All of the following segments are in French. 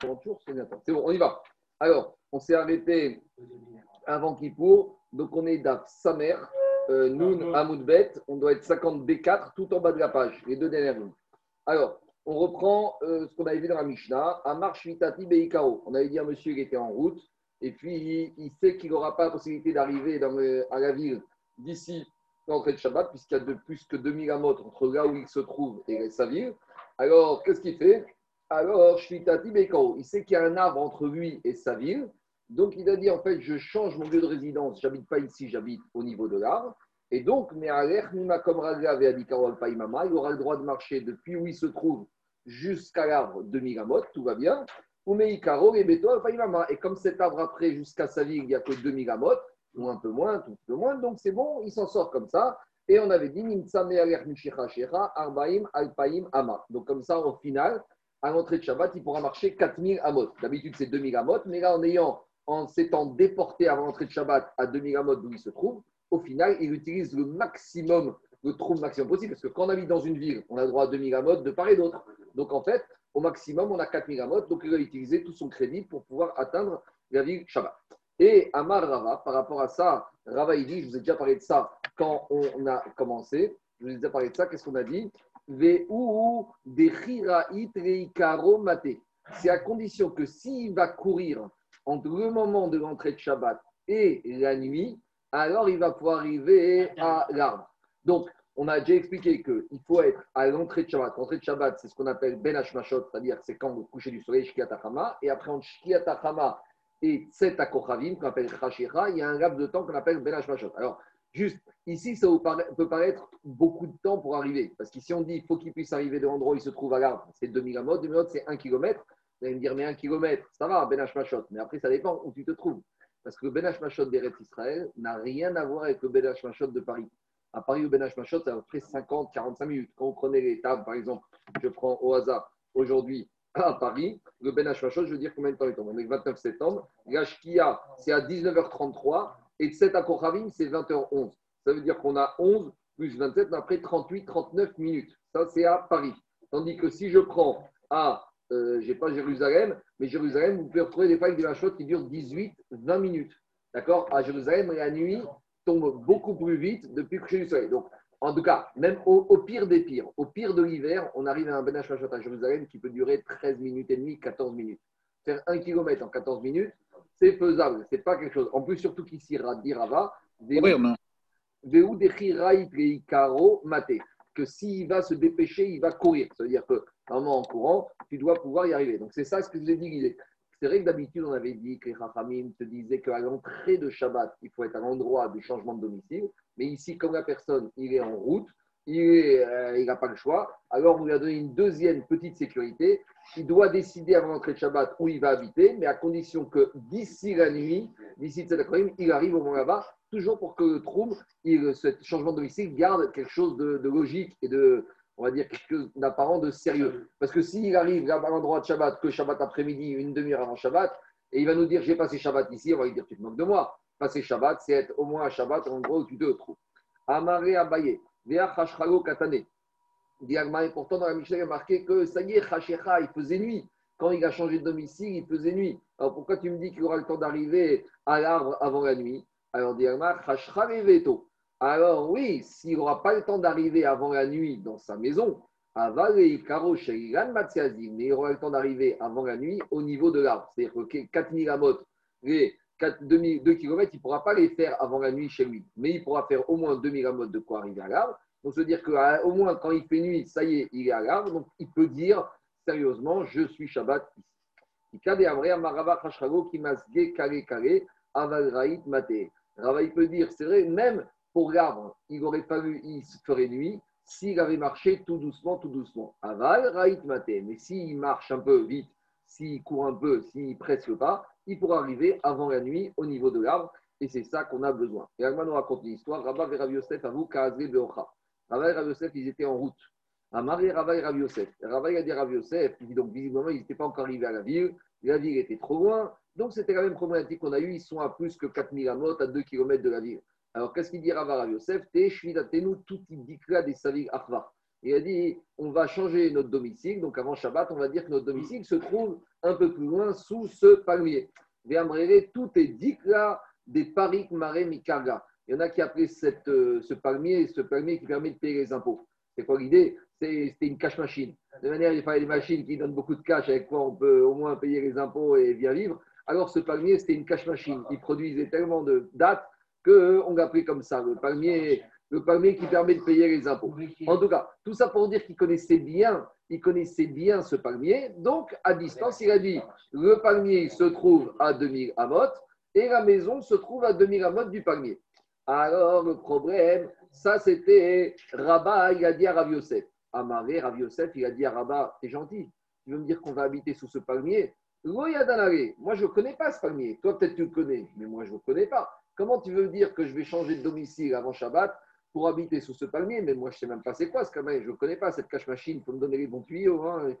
30 jours, c'est C'est bon, on y va. Alors, on s'est arrêté avant Kippour, donc on est d'Af Samer, euh, Noun, Hamoudbet, on doit être 50 B4 tout en bas de la page, les deux dernières lignes. Alors, on reprend euh, ce qu'on avait vu dans la Mishnah, Amar Shvitati Beikao. On avait dit à monsieur qu'il était en route, et puis il, sait qu'il n'aura pas la possibilité d'arriver à la ville d'ici l'entrée de Shabbat, puisqu'il y a de plus que 2000 amotes entre là où il se trouve et sa ville. Alors, qu'est-ce qu'il fait? Alors, Shvitati Beikao, il sait qu'il y a un arbre entre lui et sa ville, donc il a dit en fait, je change mon lieu de résidence, j'habite pas ici, j'habite au niveau de l'arbre. Et donc, il aura le droit de marcher depuis où il se trouve jusqu'à l'arbre de Migamot, tout va bien. Et comme cet arbre après, jusqu'à sa ville, il n'y a que 2 Migamot, ou un peu moins, tout un peu moins, donc c'est bon, il s'en sort comme ça. Et on avait dit, donc comme ça, au final, à l'entrée de Shabbat, il pourra marcher 4000 amot. D'habitude, c'est 2000 amot, mais là, en ayant en s'étant déporté avant l'entrée de Shabbat à 2000 amot d'où il se trouve, au final, il utilise le maximum, le trou maximum possible, parce que quand on habite dans une ville, on a droit à 2000 amot de part et d'autre. Donc en fait, au maximum, on a 4000 amot, donc il va utiliser tout son crédit pour pouvoir atteindre la ville Shabbat. Et Amar Rava, par rapport à ça, Rava il dit, je vous ai déjà parlé de ça quand on a commencé, je vous ai déjà parlé de ça, qu'est-ce qu'on a dit? C'est à condition que s'il va courir entre le moment de l'entrée de Shabbat et la nuit, alors il va pouvoir arriver à l'arbre. Donc, on a déjà expliqué qu'il faut être à l'entrée de Shabbat. L'entrée de Shabbat, c'est ce qu'on appelle Ben Hashmashot, c'est-à-dire c'est quand le coucher du soleil, Shkiatachama. Et après, entre Shkiatachama et Tset Akochavim, qu'on appelle Chashira, il y a un laps de temps qu'on appelle Ben Hashmashot. Alors, juste ici, ça peut paraître beaucoup de temps pour arriver. Parce qu'ici, on dit faut qu'il puisse arriver de l'endroit où il se trouve à l'arbre. C'est 2000 amot. 2000 c'est 1 km. Vous allez me dire, mais un kilomètre, ça va, Ben Hashmashot. Mais après, ça dépend où tu te trouves. Parce que le Ben Hashmashot d'Eretz Israël n'a rien à voir avec le Ben Hashmashot de Paris. À Paris, le Ben Hashmashot, c'est à peu près 50-45 minutes. Quand vous prenez les tables, par exemple, je prends au hasard aujourd'hui à Paris, le Ben Hashmashot, je veux dire combien de temps il tombe On est le 29 septembre. L'Ashkia, c'est à 19h33. Et de 7 à Kochavim, c'est 20h11. Ça veut dire qu'on a 11 plus 27, mais après 38-39 minutes. Ça, c'est à Paris. Tandis que si je prends à euh, je n'ai pas Jérusalem, mais Jérusalem, vous pouvez retrouver des failles de la chute qui durent 18-20 minutes. D'accord? À Jérusalem, la nuit tombe beaucoup plus vite depuis le coucher du soleil. Donc, en tout cas, même au, pire des pires, au pire de l'hiver, on arrive à un Benach à Jérusalem qui peut durer 13 minutes et demie, 14 minutes. Faire un kilomètre en 14 minutes, c'est faisable. C'est pas quelque chose. En plus, surtout qu'ici, Rava, des maté que s'il va se dépêcher, il va courir. Ça veut dire que, vraiment en courant, tu dois pouvoir y arriver. Donc, c'est ça ce que je vous ai dit. C'est vrai que d'habitude, on avait dit que les Rachamim te disaient qu'à l'entrée de Shabbat, il faut être à l'endroit du changement de domicile. Mais ici, comme la personne, il est en route, il n'a euh, pas le choix, alors on lui a donné une deuxième petite sécurité. Il doit décider avant l'entrée de Shabbat où il va habiter, mais à condition que d'ici la nuit, d'ici Tzedakrim, il arrive au moment là-bas toujours pour que le Troum, ce changement de domicile, garde quelque chose de, logique et de, on va dire, quelque chose d'apparent de sérieux. Parce que s'il arrive à l'endroit de Shabbat, que Shabbat après-midi, une demi-heure avant Shabbat, et il va nous dire j'ai passé Shabbat ici, on va lui dire tu te moques de moi. Passer Shabbat, c'est être au moins à Shabbat, l'endroit où tu te trouves. Amaré Abaye, Katane. Diagma, et pourtant dans la Mishnah, il a marqué que ça y est, il faisait nuit. Quand il a changé de domicile, il faisait nuit. Alors pourquoi tu me dis qu'il aura le temps d'arriver à l'arbre avant la nuit? Alors, alors oui, s'il n'aura pas le temps d'arriver avant la nuit dans sa maison, mais il aura le temps d'arriver avant la nuit au niveau de l'arbre. C'est-à-dire que 4000 amot, les 2 km, il ne pourra pas les faire avant la nuit chez lui. Mais il pourra faire au moins 2000 amot de quoi arriver à l'arbre. Donc, se dire qu'au moins quand il fait nuit, ça y est, il est à l'arbre. Donc, il peut dire sérieusement, je suis Shabbat ici. Rava, il peut dire, c'est vrai, même pour l'arbre, il aurait vu, il se ferait nuit s'il avait marché tout doucement, tout doucement. Aval, raït maté. Mais s'il marche un peu vite, s'il court un peu, s'il presque pas, il pourra arriver avant la nuit au niveau de l'arbre. Et c'est ça qu'on a besoin. Et Agma nous raconte une histoire. Rabba et Rav Yosef, à vous, Kazé Beocha. Rabba et Rav Yosef, ils étaient en route. Amari Rabba et Rav Yosef. Rabba a dit Yosef, donc visiblement, ils n'étaient pas encore arrivés à la ville. La ville était trop loin. Donc, c'était la même problématique qu'on a eue. Ils sont à plus que 4000 amot, à 2 km de la ville. Alors, qu'est-ce qu'il dit Rava Rav Yosef? Te nous tout là des Savig Achvar. Il a dit on va changer notre domicile. Donc avant Shabbat, on va dire que notre domicile se trouve un peu plus loin sous ce palmier. tout est dit là des parik mare mikaga. Il y en a qui appelaient cette, euh, ce palmier, ce palmier qui permet de payer les impôts. C'est quoi l'idée? C'était une cash machine. De manière, il fallait des machines qui donnent beaucoup de cash avec quoi on peut au moins payer les impôts et bien vivre. Alors ce palmier, c'était une cash machine. Il produisait tellement de dates qu'on l'a pris comme ça. Le palmier, le palmier qui permet de payer les impôts. En tout cas, tout ça pour dire qu'il connaissait bien, il connaissait bien ce palmier. Donc, à distance, il a dit le palmier se trouve à 2000 amot et la maison se trouve à 2000 amot du palmier. Alors, le problème, ça c'était Rabat, il a dit à Rav Yosef. Amaré, Rav Yosef, il a dit à Rabat, t'es gentil, tu veux me dire qu'on va habiter sous ce palmier? Moi, je ne connais pas ce palmier. Toi, peut-être tu le connais, mais moi, je ne le connais pas. Comment tu veux dire que je vais changer de domicile avant Shabbat pour habiter sous ce palmier, mais moi je ne sais même pas c'est quoi ce palmier, je ne connais pas cette cache-machine, il faut me donner les bons tuyaux, hein.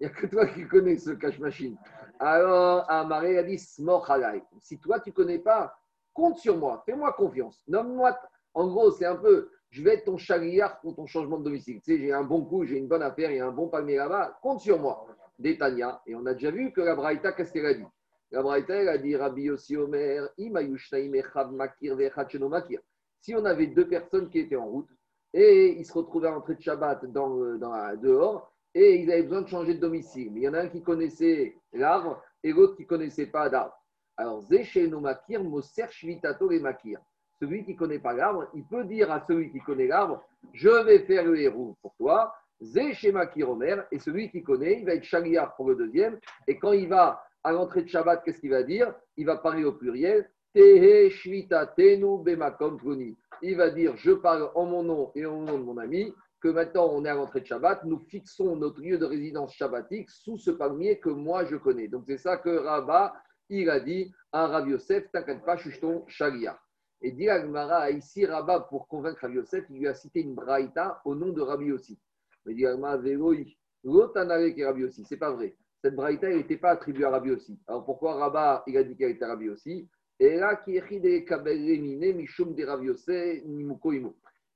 il n'y a que toi qui connais ce cache-machine. Alors Amaré a dit si toi tu ne connais pas, compte sur moi, fais-moi confiance, nomme-moi. En gros, c'est un peu, je vais être ton chariard pour ton changement de domicile. Tu sais, j'ai un bon coup, j'ai une bonne affaire, il y a un bon palmier là-bas, compte sur moi. Détania, et on a déjà vu que la Braïta, qu'est-ce qu'elle a dit? La Braïta, elle a dit Rabbi Yossi Omer, Makir Makir si on avait deux personnes qui étaient en route et ils se retrouvaient à l'entrée de Shabbat dans, dans, dehors et ils avaient besoin de changer de domicile. Il y en a un qui connaissait l'arbre et l'autre qui ne connaissait pas d'arbre. Alors, no Makir, Moser Shvitato et Makir. Celui qui ne connaît pas l'arbre, il peut dire à celui qui connaît l'arbre Je vais faire le héros pour toi. Zé Makir Omer. Et celui qui connaît, il va être Shaliar pour le deuxième. Et quand il va à l'entrée de Shabbat, qu'est-ce qu'il va dire? Il va parler au pluriel il va dire, je parle en mon nom et en nom de mon ami, que maintenant on est à l'entrée de Shabbat, nous fixons notre lieu de résidence shabbatique sous ce palmier que moi je connais. Donc c'est ça que Rabat, il a dit à Rav Yosef, t'inquiète pas, je suis ton Et dit Agmara, ici Rabat, pour convaincre Rav Yosef, il lui a cité une braïta au nom de Rabbi aussi. Mais dit Agmara, l'autanare qui Rabbi aussi, c'est pas vrai. Cette braïta, n'était pas attribuée à Rabbi aussi. Alors pourquoi Rabat, il a dit qu'elle était Rabbi aussi et là, qui est Mishum de Rav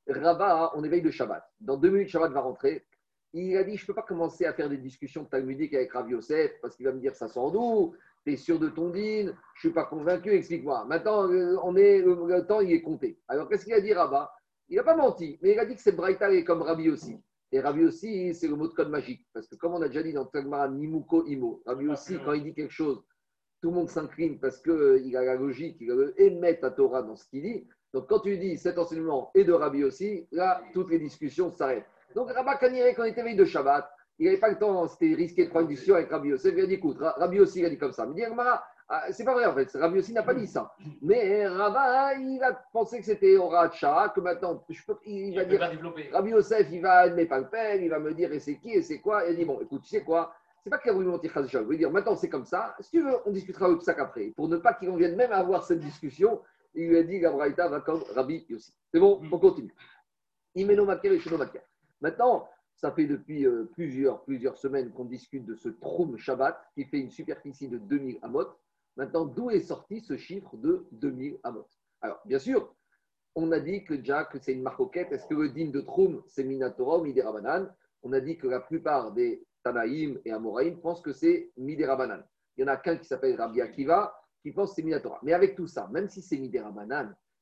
Rabat, on éveille de Shabbat. Dans deux minutes, Shabbat va rentrer. Il a dit Je ne peux pas commencer à faire des discussions talmudiques avec Rav Yosef parce qu'il va me dire Ça sent d'où Tu es sûr de ton din Je ne suis pas convaincu, explique-moi. Maintenant, euh, on est, le temps, il est compté. Alors, qu'est-ce qu'il a dit, Rabat Il n'a pas menti, mais il a dit que c'est Braïta est comme Rabbi aussi. Et Rabbi aussi, c'est le mot de code magique. Parce que, comme on a déjà dit dans Tagmara, Nimuko Imo, Rabbi aussi, quand il dit quelque chose, tout le monde s'incline parce qu'il euh, a la logique, il veut émettre la Torah dans ce qu'il dit. Donc quand tu dis cet enseignement est de Rabbi aussi, là, toutes les discussions s'arrêtent. Donc Rabbi Kaniré, quand il était veille de Shabbat, il n'avait pas le temps, c'était risqué de prendre une discussion avec Rabbi aussi. Il a dit écoute, Rabbi aussi, il a dit comme ça. Mais dit ah, c'est pas vrai en fait, Rabbi aussi n'a pas dit ça. Mais Rabbi, il a pensé que c'était Horacha, que maintenant, je peux, il, va dire, Rabbi Yosef, il va admettre pas le père, il va me dire et c'est qui et c'est quoi. Et il dit bon, écoute, tu sais quoi? C'est pas qu'il a voulu mentir Je veux dire, maintenant c'est comme ça. Si tu veux, on discutera de ça qu'après. Pour ne pas qu'il en vienne même à avoir cette discussion, il lui a dit Gabraïta va comme Rabbi aussi. C'est bon, on continue. Imeno et Maintenant, ça fait depuis euh, plusieurs, plusieurs semaines qu'on discute de ce Troum Shabbat qui fait une superficie de 2000 amot. Maintenant, d'où est sorti ce chiffre de 2000 amot? Alors, bien sûr, on a dit que déjà que c'est une marcoquette. Est-ce que le din de Troum, c'est Minatorom, Iderabanan On a dit que la plupart des Tanaïm et Amoraïm pensent que c'est Midera Il y en a qu'un qui s'appelle Rabbi Akiva qui pense que c'est Minatora. Mais avec tout ça, même si c'est Midera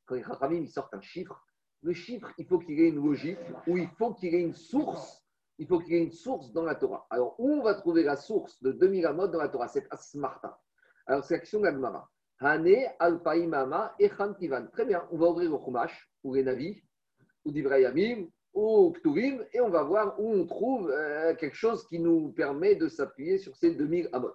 quand les Rachamim sortent un chiffre, le chiffre, il faut qu'il ait une logique ou il faut qu'il ait une source. Il faut qu'il y ait une source dans la Torah. Alors, où on va trouver la source de 2000 Amot dans la Torah? C'est Asmarta. Alors, c'est l'action d'Agmara. Hane, Alpaimama et Chantivan. Très bien, on va ouvrir le Chumash, ou les Navi, ou d'Ibrahimim, ou Ktuvim, et on va voir où on trouve euh, quelque chose qui nous permet de s'appuyer sur ces 2000 amot.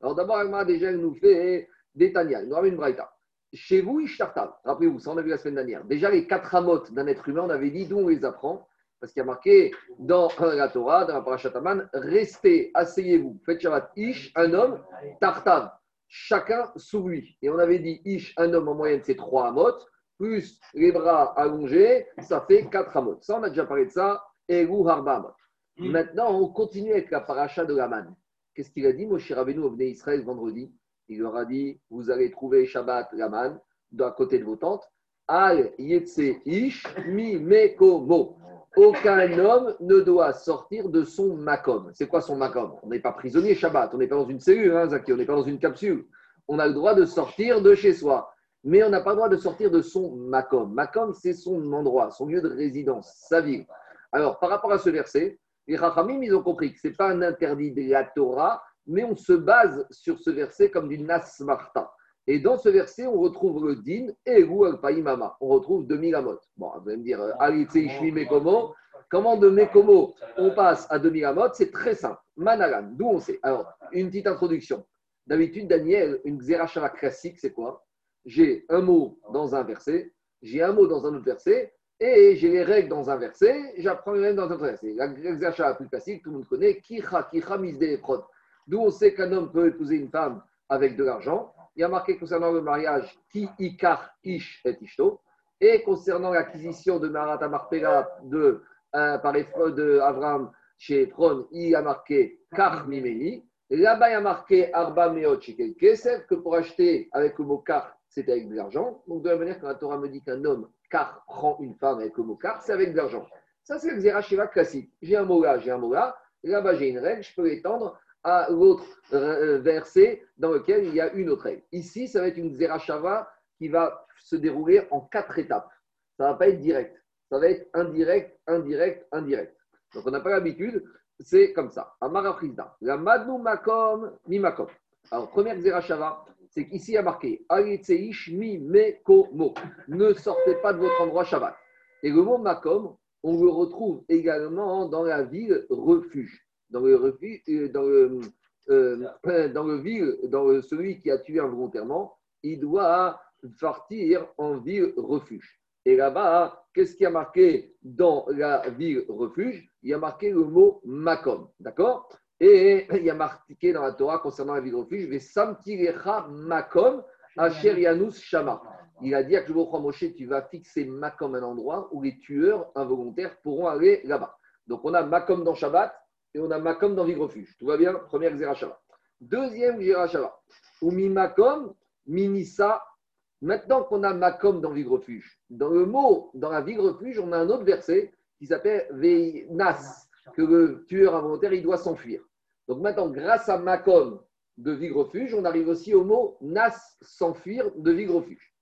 Alors d'abord, Agma déjà nous fait des Tania, il nous ramène une braïta. Chez vous, Ishtartav, rappelez-vous, ça on a vu la semaine dernière. Déjà, les quatre amot d'un être humain, on avait dit d'où on les apprend, parce qu'il y a marqué dans la Torah, dans la Parashataman, restez, asseyez-vous, faites Shabbat, Ish, un homme, Tartav, chacun sous lui. Et on avait dit Ish, un homme en moyenne, c'est trois amot plus les bras allongés, ça fait 4 amot. Ça, on a déjà parlé de ça. Egu harba mm. Maintenant, on continue avec la paracha de Laman. Qu'est-ce qu'il a dit, Moshe Rabbeinu, au Israël vendredi? Il leur a dit Vous allez trouver Shabbat Laman, à côté de vos tentes. Al yetse ish mi mekomo. aucun homme ne doit sortir de son makom. C'est quoi son makom? On n'est pas prisonnier Shabbat, on n'est pas dans une cellule, hein, Zaki, on n'est pas dans une capsule. On a le droit de sortir de chez soi, mais on n'a pas le droit de sortir de son makom. Makom, c'est son endroit, son lieu de résidence, sa ville. Alors, par rapport à ce verset, les Rachamim, ils ont compris que ce n'est pas un interdit de la Torah, mais on se base sur ce verset comme du Nasmarta. Et dans ce verset, on retrouve le din et al On retrouve 2000 amot. Bon, vous allez me dire, Ishmi Mekomo. Comment de Mekomo on passe à 2000 amot C'est très simple. Manalan, d'où on sait Alors, une petite introduction. D'habitude, Daniel, une Xerashava classique, c'est quoi? J'ai un mot dans un verset, j'ai un mot dans un autre verset, et j'ai les règles dans un verset, j'apprends les règles dans un autre verset. La Xerashava plus classique, tout le monde connaît, Kicha, Kicha, D'où on sait qu'un homme peut épouser une femme avec de l'argent il y a marqué concernant le mariage Ki Ikar Ish et Ishto. Et concernant l'acquisition de Marata Marpela de, euh, par de Avram chez Efron, il y a marqué Kar Mimeni. Là-bas, il y a marqué Arba Meot que pour acheter avec le mot Kar, c'était avec de l'argent. Donc, de la manière que la Torah me dit qu'un homme Kar prend une femme avec le mot Kar, c'est avec de l'argent. Ça, c'est le Zeracheva classique. J'ai un mot là, j'ai un mot là. Là-bas, j'ai une règle, je peux l'étendre à l'autre euh, verset dans lequel il y a une autre règle. Ici, ça va être une Zerachava qui va se dérouler en quatre étapes. Ça ne va pas être direct. Ça va être indirect, indirect, indirect. Donc, on n'a pas l'habitude. C'est comme ça. Amara La Madnu Makom Mi Makom. Alors, première Zerachava, c'est qu'ici il y a marqué mi Mekomo. Ne sortez pas de votre endroit Shabbat. Et le mot Makom, on le retrouve également dans la ville refuge dans le, euh, dans euh, le ville, dans celui qui a tué involontairement, il doit partir en ville refuge. Et là-bas, qu'est-ce qui a marqué dans la ville refuge? Il y a marqué le mot makom, d'accord? Et il y a marqué dans la Torah concernant la ville refuge, makom yanus shama. Il a dit à Moshe, tu vas fixer makom un endroit où les tueurs involontaires pourront aller là-bas. Donc on a makom dans Shabbat, et on a Makom dans Vig-Refuge. Tout va bien? Première Zerachava. Deuxième Zerachava. Ou mi Makom, Minissa. Maintenant qu'on a Makom dans Vig-Refuge, dans le mot, dans la Vig-Refuge, on a un autre verset qui s'appelle Veinas, que le tueur involontaire, il doit s'enfuir. Donc maintenant, grâce à Makom de Vig-Refuge, on arrive aussi au mot Nas, s'enfuir de Vig-Refuge.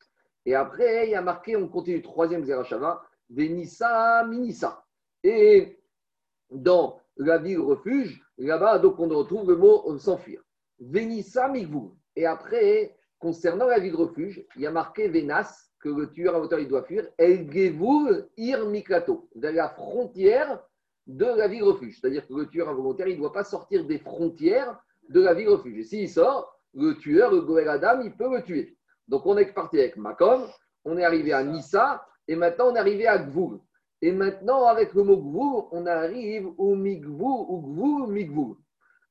Et après, il y a marqué, on continue, troisième Zerachava, Venissa, Minissa. Et dans la ville refuge, là-bas, donc on retrouve le mot s'enfuir. Venissa migvou. Et après, concernant la ville refuge, il y a marqué Venas, que le tueur à il doit fuir, El Gevul Ir Mikato, de la frontière de la ville refuge. C'est-à-dire que le tueur involontaire, il ne doit pas sortir des frontières de la ville refuge. Et s'il sort, le tueur, le Goël Adam, il peut le tuer. Donc on est parti avec Makom, on est arrivé à Nissa, et maintenant on est arrivé à Gvoul. Et maintenant, avec le mot gvou, on arrive au migvou ou gvou migvou.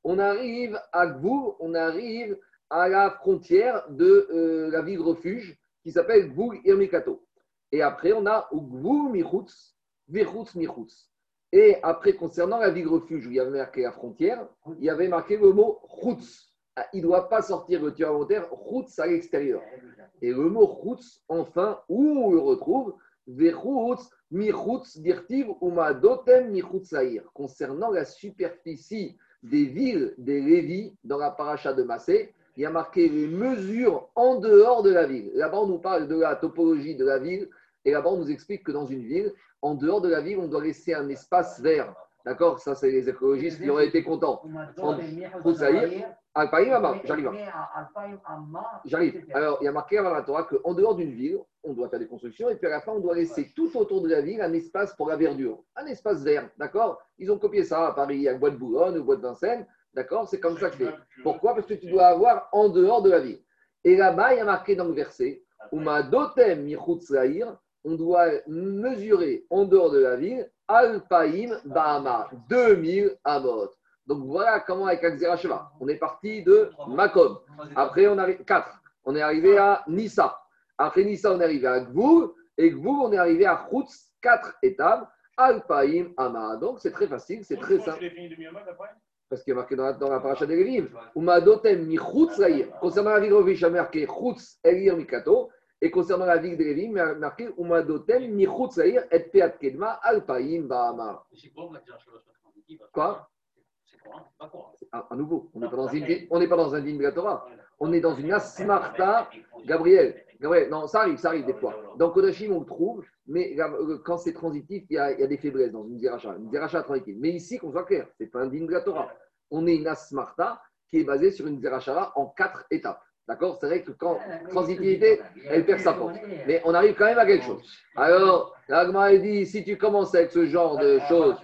On arrive à gvou, on arrive à la frontière de euh, la ville refuge qui s'appelle gvou irmikato. Et après, on a gvou michutz, vichutz michutz. Et après, concernant la ville refuge où il y avait marqué la frontière, il y avait marqué le mot chutz. Ah, il ne doit pas sortir le tueur volontaire, chutz à l'extérieur. Et le mot chutz, enfin, où on le retrouve Concernant la superficie des villes des Lévis dans la paracha de Massé, il y a marqué les mesures en dehors de la ville. Là-bas, on nous parle de la topologie de la ville et là-bas, on nous explique que dans une ville, en dehors de la ville, on doit laisser un espace vert. D'accord? Ça, c'est les écologistes qui auraient été contents. En j'arrive. J'arrive. Alors, il y a marqué avant la Torah qu'en dehors d'une ville, on doit faire des constructions et puis à la fin, on doit laisser tout autour de la ville un espace pour la verdure, un espace vert. D'accord? Ils ont copié ça à Paris, à Bois de Boulogne, ou Bois de Vincennes. D'accord? C'est comme ça que c'est. Pourquoi? Parce que tu dois avoir en dehors de la ville. Et là-bas, il y a marqué dans le verset on doit mesurer en dehors de la ville Alpaïm Bahama, 2000 amot. Donc voilà comment avec Akzera Sheva. On est parti de Makom. Après, on arrive 4. On est arrivé à Nissa. Après Nissa, on est arrivé à Gvour. Et Gvour, on est arrivé à Khoutz. Quatre étapes. Alpaïm Ama. Donc c'est très facile, c'est très simple. Parce qu'il y a marqué dans la, dans la paracha des Lévim. Umadotem mi Concernant la ville de il y a marqué Khoutz Elir Mikato. Et concernant la ville de Lévi, il a marqué Umadotem, Nichut Saïr, et Peat Kedma, Alpaïm, Bahamar. Quoi à, à nouveau, on n'est pas, dans une- on n'est pas dans un digne de la Torah. On est dans une asmarta. Gabriel, Gabriel, non, ça arrive, ça arrive des fois. Dans Kodashim, on le trouve, mais euh, quand c'est transitif, il y, a, il y a des faiblesses dans une zeracha. Une zeracha transitive. Mais ici, qu'on soit clair, c'est pas un digne de la Torah. On est une asmarta qui est basée sur une zeracha en quatre étapes. D'accord? C'est vrai que quand transitivité, elle perd sa force. Mais on arrive quand même à quelque chose. Alors, l'Agma dit si tu commences avec ce genre de choses,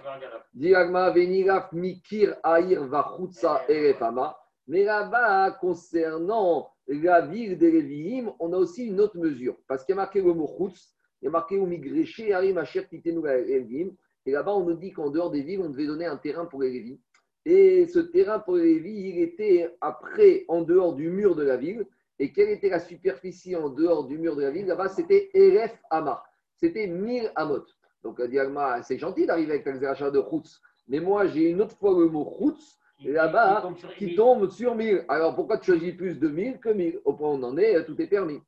dit Agma, Veniraf Mikir Aïr Vachutsa Erefama. Mais là-bas, concernant la ville des Lévi'im, on a aussi une autre mesure. Parce qu'il y a marqué le mot Chutz, il y a marqué Umigreché Arim Asher Titenu Lévi'im. Et là-bas, on nous dit qu'en dehors des villes, on devait donner un terrain pour les Lévi'im. Et ce terrain pour les Lévi'im, il était après, en dehors du mur de la ville. Et quelle était la superficie en dehors du mur de la ville? Là-bas, c'était Eref Hama. C'était 1000 Amot. Donc, Diagma, c'est gentil d'arriver avec l'exagération de Chutz. Mais moi, j'ai une autre fois le mot Et là-bas, qui tombe sur 1000. Alors, pourquoi tu choisis plus de 1000 que 1000 Au point où on en est, tout est permis.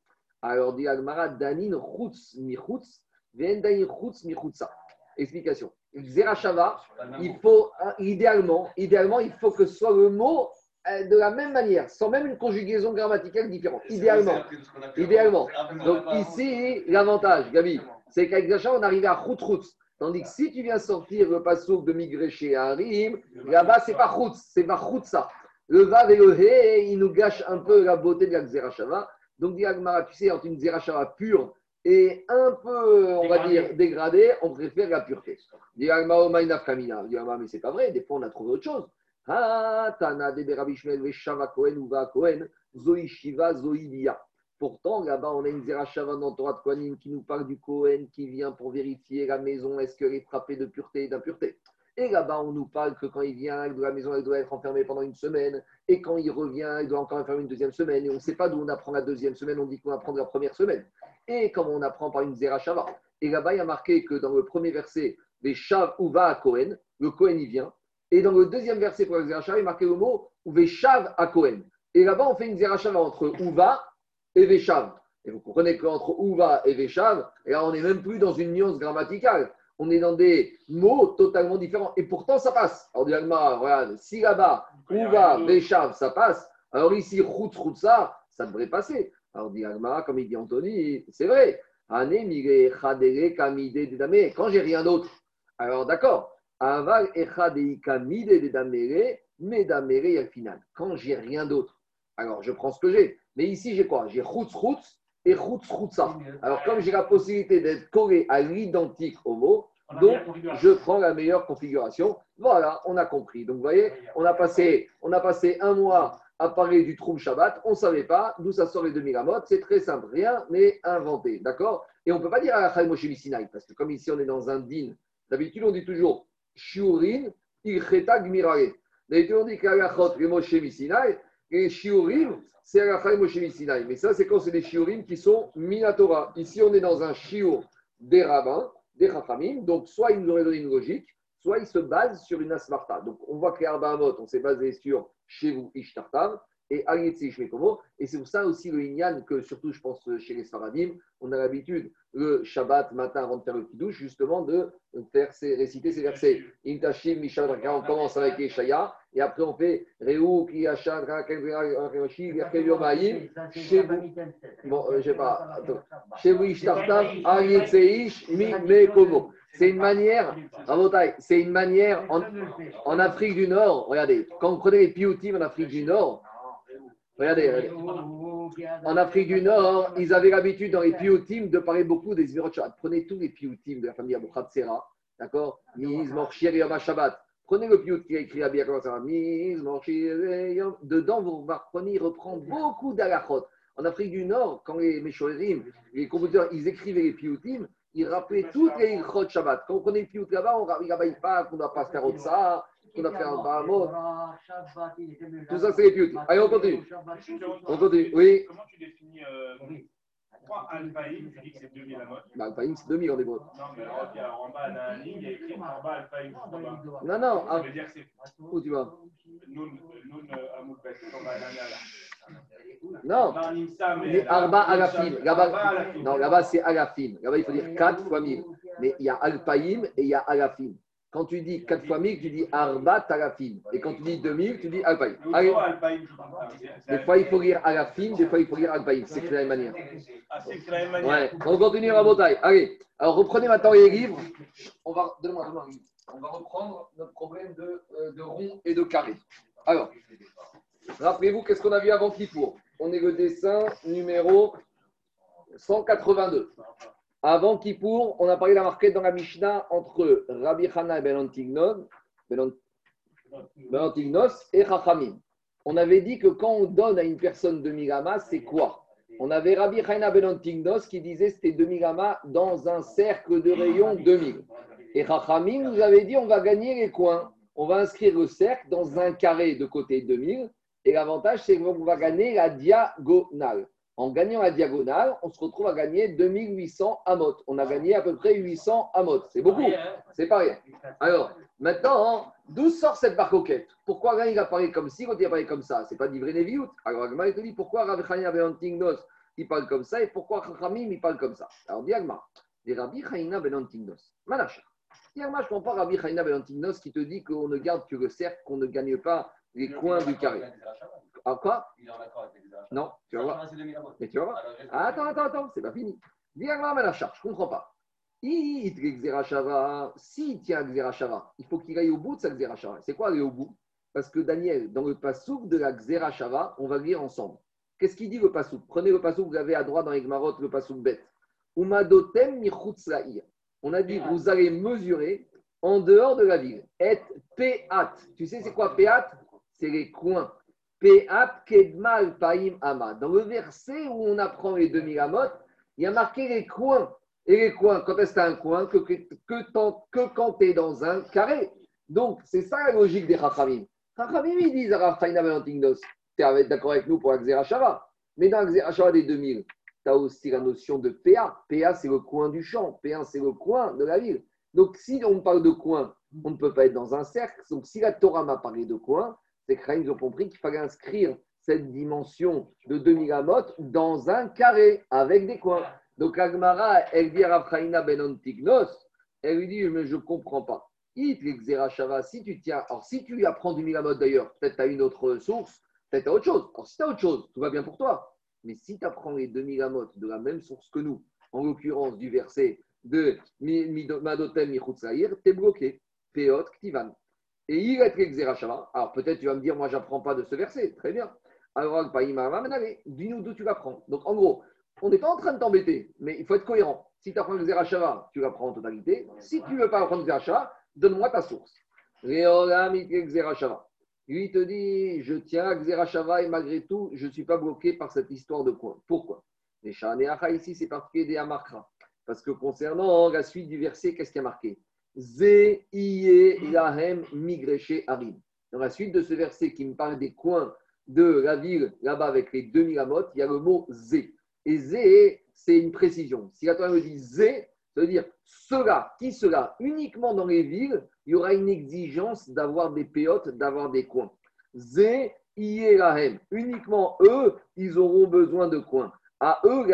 Alors, dit Agmara, Danin Chutz mi Chutz, Ven Danin Chutz mi. Explication. Zerachava, il faut, hein, idéalement, idéalement, il faut que ce soit le mot euh, de la même manière, sans même une conjugaison grammaticale différente. Idéalement. Idéalement. Donc ici, l'avantage, Gabi, c'est qu'avec Zacha, on arrive à Chut Tandis que si tu viens sortir le passouk de migrer chez Harim, là-bas, c'est pas Chutz, c'est pas Chutza. Le Vav et le He, il nous gâche un peu la beauté de la Xerashava. Donc, dit tu sais, entre une Xerashava pure et un peu, on va dire, dégradée, on préfère la pureté. Agmara, mais c'est pas vrai, des fois, on a trouvé autre chose. Ah, Tana de Berabishmel, Veshava Kohen, Uva Kohen, Zoï Shiva, Zoï Bia. Pourtant, là-bas, on a une Zerachava dans Torah de Kohanim qui nous parle du Kohen qui vient pour vérifier la maison, est-ce qu'elle est frappée de pureté et d'impureté? Et là-bas, on nous parle que quand il vient de la maison, doit être enfermée pendant une semaine. Et quand il revient, il doit encore enfermer une deuxième semaine. Et on ne sait pas d'où on apprend la deuxième semaine, on dit qu'on apprend la première semaine. Et comme on apprend par une Zerachava. Et là-bas, il y a marqué que dans le premier verset, les Shav Uva à Kohen, le Kohen il vient. Et dans le deuxième verset pour la Zerachava, il est marqué le mot Veshav à Kohen. Et là-bas, on fait une Zerachava entre Uva et Veshav. Et vous comprenez qu'entre Uva et Veshav, là, on n'est même plus dans une nuance grammaticale. On est dans des mots totalement différents. Et pourtant, ça passe. Alors, dit regarde, si là-bas, Uva, Veshav, ça passe, alors ici, Chutz, Chutza, ça devrait passer. Alors, dit comme il dit Anthony, c'est vrai. Quand j'ai rien d'autre, alors d'accord. Aval, al final. Quand j'ai rien d'autre, alors je prends ce que j'ai. Mais ici, j'ai quoi? J'ai Chutz, Chutz et Chutz, Chutza. Alors, comme j'ai la possibilité d'être collé à l'identique au mot, donc je prends la meilleure configuration. Voilà, on a compris. Donc, vous voyez, on a passé, on a passé un mois à parler du Troum Shabbat. On ne savait pas d'où ça sort les 2000 amotes. C'est très simple. Rien n'est inventé. D'accord? Et on ne peut pas dire à Moshe Sinai, parce que comme ici, on est dans un din. D'habitude, on dit toujours Shiurin, Ilcheta Gmirare. D'habitude, on dit qu'Alachot, les Moshe Sinai, et Shiurim, c'est Alachai Moshe Sinai. Mais ça, c'est quand c'est des Shiurim qui sont Minatora. Ici, on est dans un Shiur des rabbins, des Chachamim. Donc, soit ils nous auraient donné une logique, soit ils se basent sur une Asmarta. Donc, on voit que les on s'est basé sur chez vous, Ishtartav, et. Et c'est pour ça aussi le Inyan que, surtout, je pense, chez les Sfaradim, on a l'habitude, le Shabbat matin, avant de faire le Kiddush, justement, de faire ces, réciter ces versets. Intashim, Mishal, on commence avec Eshaya, et après on fait Réou, Kiyashan, Rakemoshi, Yerkeviyomaïm, chez vous. Bon, euh, je sais pas. Chez vous, Ishtartav, Alietseish, Mekomo. C'est une manière, c'est une manière en, en Afrique du Nord. Regardez, quand vous prenez les Piyutim en Afrique du Nord, regardez. En Afrique du Nord, ils avaient l'habitude dans les Piyutim de parler beaucoup des Shabbat. Prenez tous les Piyutim de la famille Abou Sera, d'accord? Miz, Morchir, Yom Shabbat. Prenez le Piyut qui a écrit ça. Miz, Morchir, Yom. Dedans, vous reprenez, il reprend beaucoup d'alachot. En Afrique du Nord, quand les Meshoerim, les compositeurs, ils écrivaient les Piyutim, ils rappelaient toutes les Ilchot Shabbat. Quand on prenait le Piyut là-bas, on rappelait pas qu'on ne pas se faire autre ça, un Bahamot. Tout ça, c'est. Allez, on continue. On continue. Oui. Comment tu définis euh, pourquoi Alphaïm Tu dis que c'est 2000 à mode. Bah, le païm, c'est 2000 en hébreu. Non, mais alors, il y a en bas de la ligne, il y a écrit en bas Alphaïm. Non, non. Ça ah, veut dire que c'est où tu vas? Noun Noun Amoukbet, en bas, dernière là. Non. Mais- Arba Alafim. Là-bas, Alafim. non, là-bas c'est Alafim. Là-bas, il faut dire 4 fois 1000. Mais il y a Alpaïm et il y a Alafim. Quand tu dis 4 fois 1000, tu dis Arba Talafim. Et quand tu dis 2000, tu dis. C'est- des fois il faut lire Alafim, des fois il faut lire Alpaïm. C'est de la même manière. Ah, c'est que la même manière. Ouais, on continue à bataille. Allez, alors reprenez maintenant les livres. On va. On reprendre notre problème de, euh, de rond et de carré. Alors, rappelez-vous, qu'est-ce qu'on a vu avant Kippour? On est le dessin numéro 182. Avant Kippour, on a parlé de la marquette dans la Mishnah entre Rabbi Hana et Antignon, Ben Ben et Chachamim. On avait dit que quand on donne à une personne 2000 amas, c'est quoi? On avait Rabbi Haina Ben Antignos qui disait c'était 2000 amas dans un cercle de rayon 2000. Et Chachamim nous avait dit on va gagner les coins. On va inscrire le cercle dans un carré de côté 2000. Et l'avantage, c'est qu'on va gagner la diagonale. En gagnant la diagonale, on se retrouve à gagner 2800 amot. On a gagné à peu près 800 amot. C'est beaucoup. C'est pas rien. Alors, maintenant, d'où sort cette barcoquette Pourquoi là, il a parlé comme ci, quand il a parlé comme ça? C'est pas d'Ivré Neviut. Alors, Agma, il te dit pourquoi Rabbi Chania il parle comme ça et pourquoi Chachamim, il parle comme ça? Alors, dis Agma, des Rabbi Chania ben Antignos. Manacha. Dis Agma, je ne comprends pas Rabbi Chania ben Antignos qui te dit qu'on ne garde que le cercle, qu'on ne gagne pas les coins du carré. Ah, quoi Il est en accord avec l'exagération. Non, tu vas voir. C'est 2000 amants. Mais tu vas voir. Alors, Ah, Attends, attends, attends, c'est pas fini. Dis Agma, Manacha, je ne comprends pas. S'il tient à Xerashava, il faut qu'il aille au bout de sa Xerashava. C'est quoi aller au bout? Parce que Daniel, dans le pasouk de la Xerashava, on va lire ensemble. Qu'est-ce qu'il dit le pasouk Prenez le pasouk, vous avez à droite dans les Gmarot le pasouk bête. Umadotem. On a dit, vous allez mesurer en dehors de la ville. Et peat. Tu sais, c'est quoi peat C'est les coins. Dans le verset où on apprend les 2000 amot, il y a marqué les coins. Et les coins, quand est-ce un coin Que, que, quand tu es dans un carré? Donc, c'est ça la logique des Chachamim. Chachamim, ils disent à Raphaïna Valentignos, tu es d'accord avec nous pour la. Mais dans la des 2000, tu as aussi la notion de PA. PA, c'est le coin du champ. PA, c'est le coin de la ville. Donc, si on parle de coin, on ne peut pas être dans un cercle. Donc, si la Torah m'a parlé de coin, c'est ont compris qu'il fallait inscrire cette dimension de 2000 amot dans un carré avec des coins. Donc, Agmara, elle dit à Raphaïna Ben Antignos, elle lui dit, mais je ne comprends pas. Si tu tiens, alors si tu apprends du Milamot d'ailleurs, peut-être tu as une autre source, peut-être tu as autre chose. Alors si tu as autre chose, tout va bien pour toi. Mais si tu apprends les deux Milamot de la même source que nous, en l'occurrence du verset de Madotem Michutzaïr, tu es bloqué. Peot Ktivan. Et il est l'Exerashava. Alors peut-être tu vas me dire, moi j'apprends pas de ce verset. Très bien. Alors, dis-nous d'où tu l'apprends. Donc en gros, on n'est pas en train de t'embêter, mais il faut être cohérent. Si tu apprends le tu l'apprends en totalité. Si tu ne veux pas apprendre le donne-moi ta source. Lui, il te dit Je tiens à Xerashava et malgré tout, je ne suis pas bloqué par cette histoire de coin. Pourquoi? Les Shaneacha ici, c'est marqué des Amakra. Parce que concernant la suite du verset, qu'est-ce qui a marqué? Ze lahem. Dans la suite de ce verset qui me parle des coins de la ville, là-bas avec les 2000 amotes, il y a le mot zé. Et zé, c'est une précision. Si la Torah me dit zé, ça veut dire cela, qui cela? Uniquement dans les villes, il y aura une exigence d'avoir des péotes, d'avoir des coins. Zé, Ierahem. Uniquement eux, ils auront besoin de coins. À eux.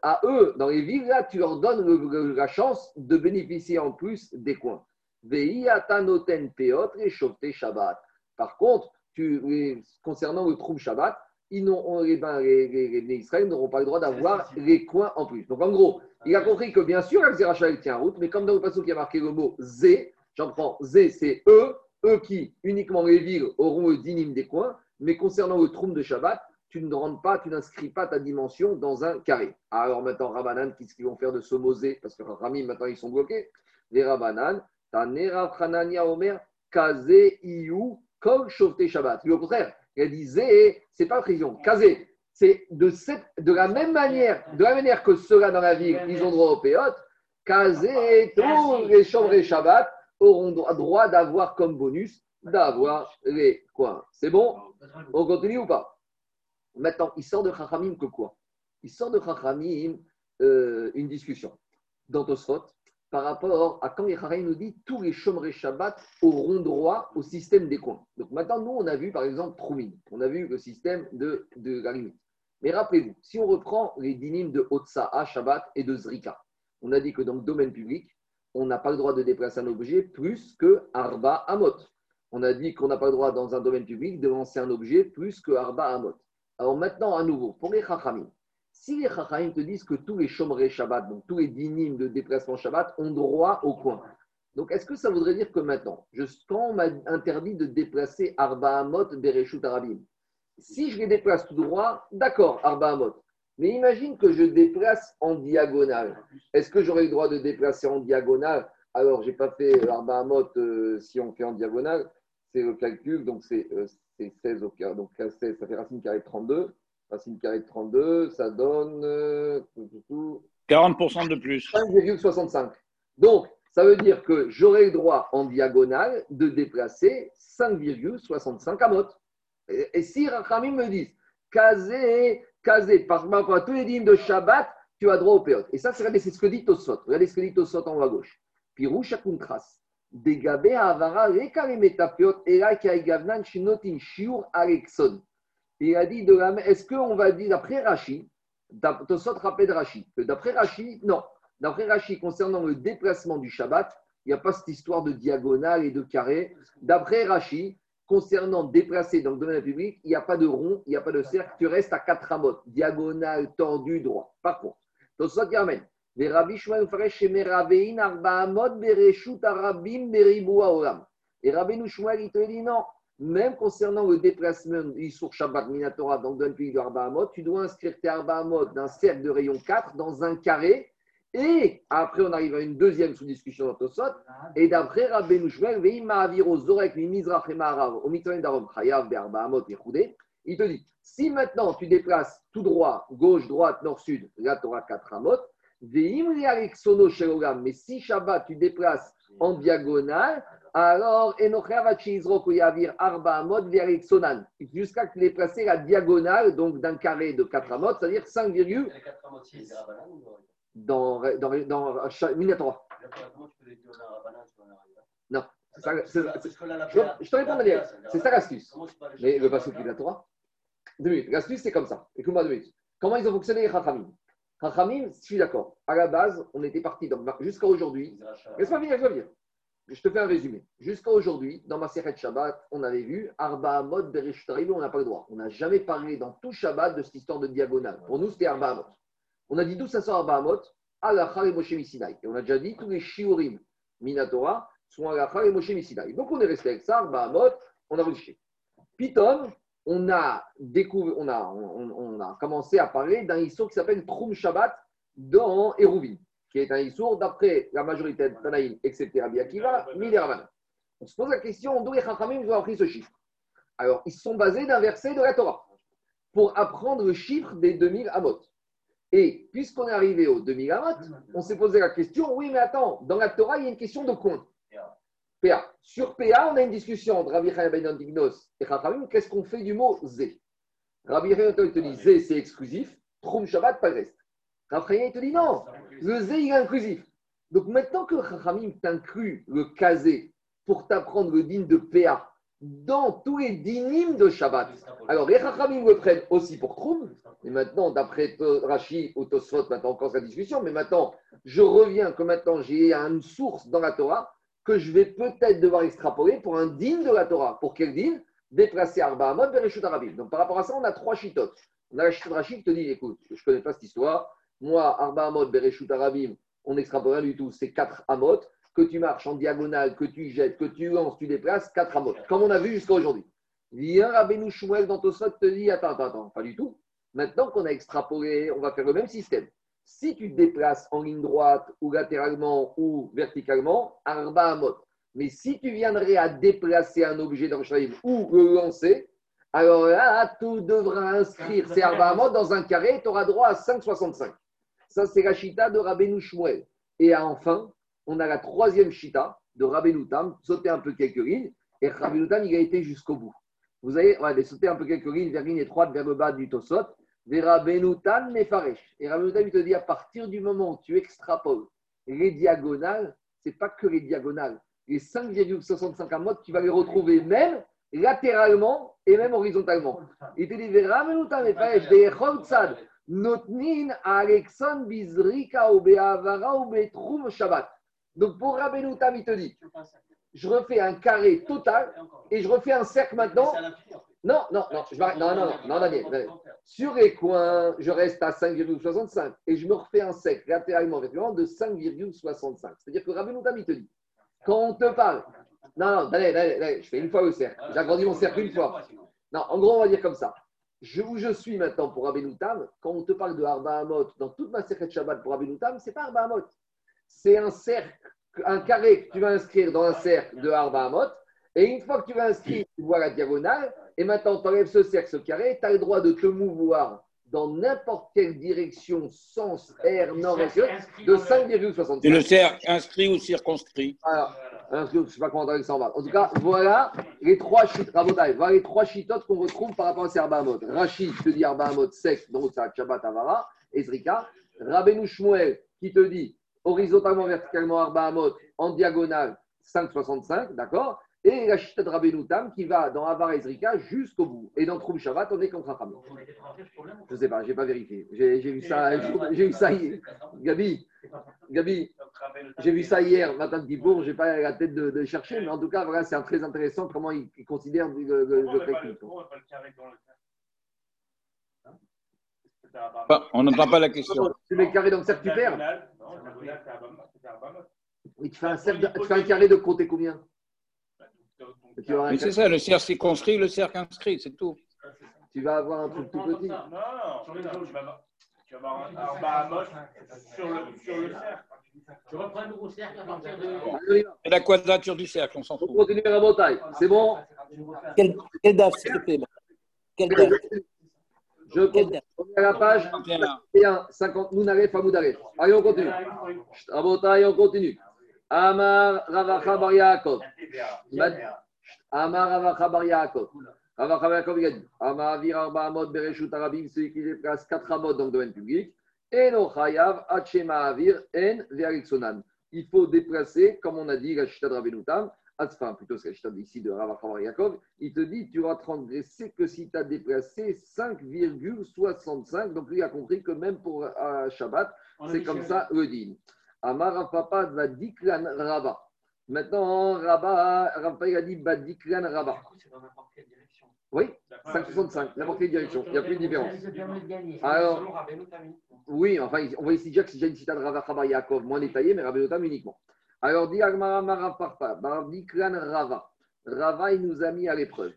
À eux, dans les villes, là, tu leur donnes le- le- la chance de bénéficier en plus des coins. Shabbat. Par contre, tu, concernant le trouble Shabbat, ils les, ben, les, les, n'auront pas le droit d'avoir les coins en plus. Donc en gros, il a compris que bien sûr, elle tient en route, mais comme dans le passage qui a marqué le mot zé, j'en prends zé, c'est eux, eux qui, uniquement les villes, auront le dinim des coins, mais concernant le trouble de Shabbat, tu ne rentres pas, tu n'inscris pas ta dimension dans un carré. Alors maintenant, Rabanan, qu'est-ce qu'ils vont faire de ce mosé? Parce que Rami, maintenant, ils sont bloqués. Les Rabanan, Tanera Hanania Omer, Kazé Iyu, Kol Shovte Shabbat. Lui, au contraire, il Zé, c'est pas précision, Kazé. C'est de, cette, de la même manière, de la manière que ceux-là dans la ville, ils ont droit au péot, Kazé, tous les chambres et Shabbat auront droit d'avoir comme bonus d'avoir les coins. C'est bon? On continue ou pas? Maintenant, il sort de Chachamim que quoi? Il sort de Chachamim euh, une discussion. Dans Tosfot, par rapport à quand les nous dit tous les Shomrei Shabbat auront droit au système des coins. Donc maintenant, nous, on a vu par exemple Troumin, on a vu le système de, de la limite. Mais rappelez-vous, si on reprend les dynimes de Otsa'a, Shabbat et de Zrika, on a dit que dans le domaine public, on n'a pas le droit de déplacer un objet plus que Arba Amot. On a dit qu'on n'a pas le droit dans un domaine public de lancer un objet plus que Arba Amot. Alors maintenant, à nouveau, pour les Chachamim, si les Chachamim te disent que tous les Shomrei Shabbat, donc tous les dynimes de déplacement Shabbat, ont droit au coin, donc est-ce que ça voudrait dire que maintenant, je, quand on m'a interdit de déplacer Arba Amot, Bereshut Arabim, si je les déplace tout droit, d'accord, Arba Amot. Mais imagine que je déplace en diagonale. Est-ce que j'aurais le droit de déplacer en diagonale? Alors, je n'ai pas fait Arba Amot euh, si on fait en diagonale. C'est le calcul, donc c'est euh, 16 au carré. Donc 16, ça fait racine carrée de 32. Racine carrée de 32, ça donne euh, 40% de plus. 5,65. Donc, ça veut dire que j'aurai le droit en diagonale de déplacer 5,65 amot. Et, et si Rachamim me disent, casé, casé, par rapport à tous les dîmes de Shabbat, tu as droit au péot. Et ça, c'est ce que dit Tosot. Regardez ce que dit Tosot en haut à gauche. Puis rouge Kuntras. Dégabé Avara, Rekarimetapiot, Era Kaigavnan, Shinotin, Shiur, Alexon. Il a dit de la Est-ce qu'on va dire, d'après Rashi, Tosot rappelle Rashi, que d'après Rashi, non. D'après Rashi, concernant le déplacement du Shabbat, il n'y a pas cette histoire de diagonale et de carré. D'après Rashi, concernant déplacer dans le domaine public, il n'y a pas de rond, il n'y a pas de cercle, tu restes à quatre ramotes, diagonale, tordu, droit. Par contre, Tosot ramène. Et Rabbi Shmuel, il te dit non. Même concernant le déplacement sur Shabbat Minatora dans le public de Arba Amot, tu dois inscrire tes Arba Amot d'un cercle de rayon 4 dans un carré. Et après, on arrive à une deuxième sous-discussion dans Tosot. Et d'après Rabbi Ma'aviro Zorek, et Darom, Chayav. Il te dit, si maintenant tu déplaces tout droit, gauche, droite, nord, sud, tu auras 4 amot. Mais si Shabbat tu déplaces en diagonale, alors Arba jusqu'à que tu déplaces la diagonale donc d'un carré de 4 amot, c'est-à-dire 5, Les quatre amots, c'est des rabanans ou non? Dans, dans, dans, Minatora. Non, ça- je- je te réponds, Daniel. C'est ça l'astuce. Mais le passage de Torah Deux minutes. L'astuce, c'est comme ça. Écoute-moi deux minutes. Comment ils ont fonctionné les Chachamim Chachamim, je suis d'accord. À la base, on était parti dans- jusqu'à aujourd'hui. Laisse-moi venir, laisse-moi venir. Je te fais un résumé. Jusqu'à aujourd'hui, dans ma Seret Shabbat, on avait vu Arba Amot, Bereshut Arabim, on n'a pas le droit. On n'a jamais parlé dans tout Shabbat de cette histoire de diagonale. Pour nous, c'était Arba Amot. On a dit d'où ça sort Arba Amot? Alachar et Moshe Misinaï. Et on a déjà dit tous les Shiurim Minatora sont Alachar et Moshe Misinaï. Donc on est resté avec ça, Arba Amot, on a réussi. Pitom, on a, découvert, on, a, commencé à parler d'un issour qui s'appelle Troum Shabbat dans Eruvin, qui est un issour d'après la majorité de Tanaïm, excepté Rabbi Akiva, Mideravan. On se pose la question d'où les Chachamim ont appris ce chiffre? Alors, ils sont basés d'un verset de la Torah pour apprendre le chiffre des 2000 Amot. Et puisqu'on est arrivé aux 2000 Amot, on s'est posé la question oui, mais attends, dans la Torah, il y a une question de compte. PA. Sur PA, on a une discussion entre Rabbi Chaim Ben Antignos et Chachamim. Qu'est-ce qu'on fait du mot Zé Rabbi il te dit Zé, c'est exclusif. Troum Shabbat, pas le reste. Rabbi il te dit non, le Zé, il est inclusif. Donc maintenant que Chachamim t'inclut le Kazé pour t'apprendre le din de PA dans tous les dinim de Shabbat, alors les Chachamim le prennent aussi pour Troum. Et maintenant, d'après To- Rashi ou Tosfot, maintenant encore la discussion, mais maintenant, je reviens que maintenant j'ai une source dans la Torah que je vais peut-être devoir extrapoler pour un digne de la Torah. Pour quel digne Déplacer Arba Amot, Bereshut Arabim. Donc par rapport à ça, on a trois chitotes. On a la chitote Rachid qui te dit écoute, je ne connais pas cette histoire. Moi, Arba Amot, Bereshut Arabim, on n'extrapole rien du tout. C'est quatre Amot. Que tu marches en diagonale, que tu jettes, que tu lances, tu déplaces, quatre Amot. Comme on a vu jusqu'à aujourd'hui. Viens Rabbeinu Shmuel dans Tosot te dit attends, attends, attends, pas du tout. Maintenant qu'on a extrapolé, on va faire le même système. Si tu te déplaces en ligne droite ou latéralement ou verticalement, Arba Amot. Mais si tu viendrais à déplacer un objet dans le Shalim ou le lancer, alors là, tu devras inscrire ces Arba Amot dans un carré et tu auras droit à 5,65. Ça, c'est la chita de Rabbeinu Shmuel. Et enfin, on a la troisième chita de Rabbeinu Tam, sauter un peu quelques lignes, et Rabbeinu Tam, il a été jusqu'au bout. Vous ouais, sauter un peu quelques lignes vers ligne étroite vers le bas du Tosot, Mefaresh. Et Tam, il te dit, à partir du moment où tu extrapoles les diagonales, ce n'est pas que les diagonales. Les 5,65 amotes, tu vas les retrouver même latéralement et même horizontalement. Il te dit, Veramenutam efesh be'echol tzad, notnin alexon bizrika ou be'avara ou be'trum shabbat. Donc pour Tam, il te dit, je refais un carré total et je refais un cercle maintenant. Non, non, non, je non, non, non, non, Daniel. Sur les coins, je reste à 5,65 et je me refais un cercle latéralement verticalement de 5,65. C'est-à-dire que Tam, il te dit, quand on te parle, non, non, Daniel, Daniel, je fais une fois le cercle, j'agrandis mon cercle une fois. Non, en gros, on va dire comme ça. Je, où je suis maintenant pour Rabbeinu Tam, quand on te parle de Arba Hamot, dans toute ma cercle de Shabbat pour Rabbeinu Tam, c'est pas Arba Hamot. C'est un cercle, un carré que tu vas inscrire dans un cercle de Arba Hamot. Et une fois que tu vas inscrire, tu vois la diagonale. Et maintenant, tu enlèves ce cercle, ce carré, tu as le droit de te mouvoir dans n'importe quelle direction, sens, R, nord, est, de 5,65. C'est le cercle inscrit ou circonscrit. Alors, hein, je ne sais pas comment on ça en va. En tout cas, voilà les trois chit- Rabotai, voilà les trois chitotes qu'on retrouve par rapport à ces Arbahamot. Rachid te dit Arbahamot sec, donc c'est Shabbat Avara, Ezrika. Rabbeinu Shmuel qui te dit horizontalement, verticalement Arbahamot, en diagonale 5,65, d'accord Et la chita de Rabbeinu Tam qui va dans Avara Ezrika jusqu'au bout. Et dans Troum Shabbat, on est contre Racham. Je ne sais pas, je n'ai pas vérifié. J'ai vu ça, j'ai vu ça hier. Gabi, Gabi, j'ai vu ça hier, matin de Kippour, je n'ai pas la tête de, de chercher, mais en tout cas, voilà, c'est très intéressant comment ils ils considèrent le, le, le on fait pas technique. le- pourquoi on fait pas le carré dans le cercle Hein? On n'entend pas la question. Tu mets le carré dans le cercle, tu perds. Tu fais un, cercle, de- tu fais un carré de côté combien Bah, donc, donc, donc, tu, Mais c'est ça, le cercle circonscrit, le cercle inscrit, c'est tout. tu vas avoir un truc tout petit. Non, non, sur les autres, tu vas avoir- tu vas avoir un- un Bahamas sur le, sur le cercle. Tu reprends un nouveau cercle à partir de. On. C'est la quadrature du cercle, on s'en On fout. continue à la taille. C'est bon Quel, quel DAF, s'il te plaît Quel DAF Je continue. On est à la page 31. 51, 50, Mounaref, Amoudaref. Allez, on continue. Rabotai, on continue. Amar Ravacha Bar Yaakov. Amar Ravacha Bar Yaakov. Ravacha Bar Yaakov, il a dit Amar Avir Arba Amod Bereshut Arabim, celui qui déplace 4 amod dans le domaine public. Eno Chayav Hachema Avir En Ve'ariksonan. Il faut déplacer, comme on a dit, la Chita de enfin plutôt c'est la Chita ici de Ravacha Bar Yaakov, il te dit tu auras transgressé que si tu as déplacé 5,65. Donc lui a compris que même pour euh, Shabbat, c'est comme ça le din. Amar Papa va diklan Rava. Maintenant, Rava, Rava il a dit Badiklan Rava. C'est dans n'importe quelle direction. Oui, 5,65, n'importe quelle direction. Il n'y a plus de différence. Alors- Rabbeinu. Oui, enfin, on voit ici déjà que c'est déjà une cita de Rava Chaba Yaakov, moins détaillée, mais Yotam uniquement. Alors, dit Agmara Mara Parpa, Bardiklan Rava. Rava, il nous a mis à l'épreuve.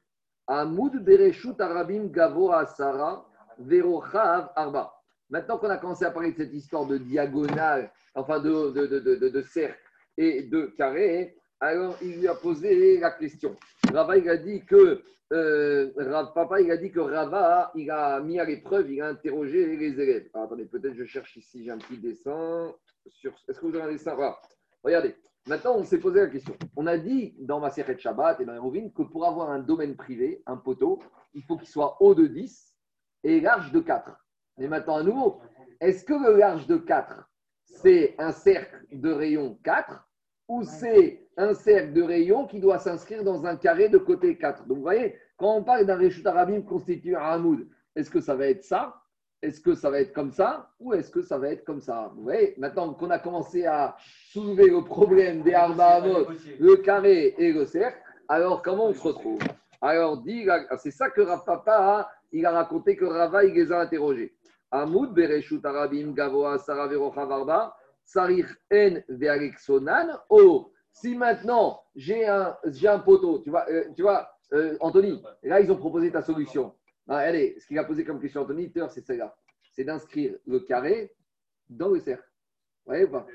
Amoud Bereshut Arabim Gavo Asara Verochav Arba. Maintenant qu'on a commencé à parler de cette histoire de diagonale, enfin de, de, de, de, de- de cercle et de carré, alors il lui a posé la question. Rava, il a dit que euh, papa, il a dit que Rava, il a mis à l'épreuve, il a interrogé les élèves. Alors, attendez, peut-être je cherche ici, j'ai un petit dessin. Est-ce que vous avez un dessin? Voilà. Regardez, maintenant on s'est posé la question. On a dit dans ma de Shabbat et dans les que pour avoir un domaine privé, un poteau, il faut qu'il soit haut de 10 et large de 4. Mais maintenant à nouveau, est-ce que le large de 4, c'est un cercle de rayon 4 ou c'est un cercle de rayon qui doit s'inscrire dans un carré de côté 4. Donc, vous voyez, quand on parle d'un Réchut Arabim constitué un Hamoud, est-ce que ça va être ça? Est-ce que ça va être comme ça? Ou est-ce que ça va être comme ça? Vous voyez, maintenant qu'on a commencé à soulever le problème des Arba le carré et le cercle, alors comment on se retrouve? Alors, dit, c'est ça que Rav Papa, il a raconté que Rava, il les a interrogés. Sarich en. Oh, si maintenant j'ai un, j'ai un poteau, tu vois, euh, tu vois euh, Anthony, là ils ont proposé ta solution. Ah, allez, ce qu'il a posé comme question Anthony, c'est celle-là. C'est d'inscrire le carré dans le cercle. Vous voyez ou pas?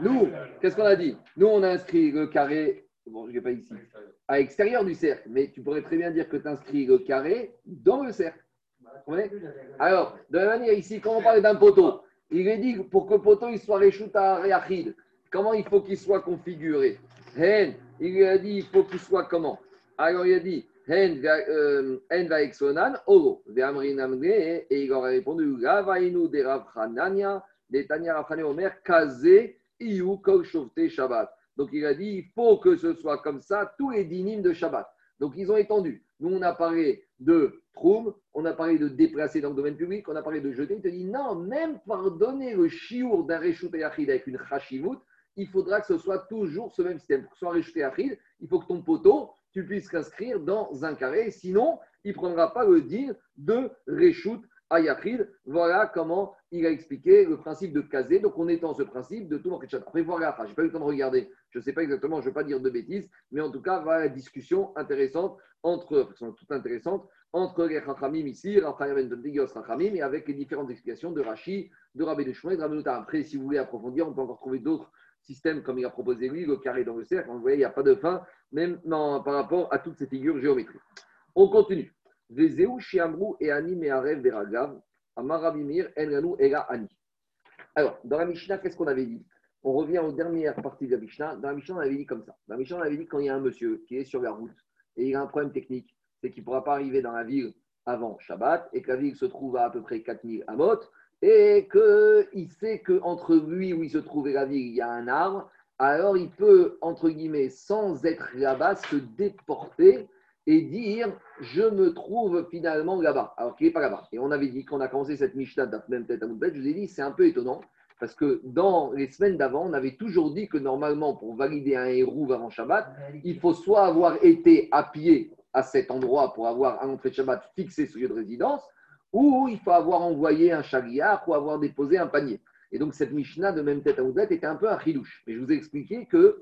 Nous, qu'est-ce qu'on a dit? Nous, on a inscrit le carré, bon, je ne pas ici, à l'extérieur du cercle, mais tu pourrais très bien dire que tu inscris le carré dans le cercle. Voyez Alors, de la manière, ici, quand on parle d'un poteau, il est dit pour que le poteau il soit réchout à réachid, comment il faut qu'il soit configuré Hen, il lui a dit il faut qu'il soit comment Alors il a dit Hen va- euh, exonan, oro, amne, et il aurait répondu Gavainu de de Rafane Omer, kaze Iou Kol Shabbat. Donc il a dit, il faut que ce soit comme ça, tous les dynimes de Shabbat. Donc ils ont étendu. Nous, on a parlé de troum, on a parlé de déplacer dans le domaine public, on a parlé de jeter. Il te dit, non, même pardonner le chiour d'un Yachid avec une Chashivut, il faudra que ce soit toujours ce même système. Pour que ce soit Yachid, il faut que ton poteau, tu puisses l'inscrire dans un carré. Sinon, il ne prendra pas le deal de Ayachid. Voilà comment il a expliqué le principe de Kazé. Donc, on étend ce principe de tout le Shabbat. Après, voilà, je n'ai pas eu le temps de regarder. Je ne sais pas exactement, je ne veux pas dire de bêtises, mais en tout cas, voilà la discussion intéressante entre, sont toutes intéressantes, entre les Chachamim ici, Raphaël Ben Chachamim, et avec les différentes explications de Rashi, de Rabbi Shmuel et de Rabbi. Après, si vous voulez approfondir, on peut encore trouver d'autres systèmes comme il a proposé lui, le carré dans le cercle. Vous voyez, il n'y a pas de fin, même par rapport à toutes ces figures géométriques. On continue. Et Ani Ani. Alors, dans la Mishnah, qu'est-ce qu'on avait dit? On revient aux dernières parties de la Mishnah. Dans la Mishnah, on avait dit comme ça. Dans la Mishnah, on avait dit quand il y a un monsieur qui est sur la route et il a un problème technique, c'est qu'il ne pourra pas arriver dans la ville avant Shabbat et que la ville se trouve à à peu près 4000 amot et qu'il sait qu'entre lui où il se trouve et la ville, il y a un arbre, alors il peut, entre guillemets, sans être là-bas, se déporter et dire je me trouve finalement là-bas, alors qu'il n'est pas là-bas. Et on avait dit qu'on a commencé cette Mishnah même tête à je vous ai dit c'est un peu étonnant parce que dans les semaines d'avant, on avait toujours dit que normalement, pour valider un héros avant Shabbat, il faut soit avoir été à pied à cet endroit pour avoir un entrée de Shabbat fixé ce lieu de résidence, ou il faut avoir envoyé un chagriard ou avoir déposé un panier. Et donc cette Mishnah de même tête à Moudbet était un peu un chidouche. Mais je vous ai expliqué que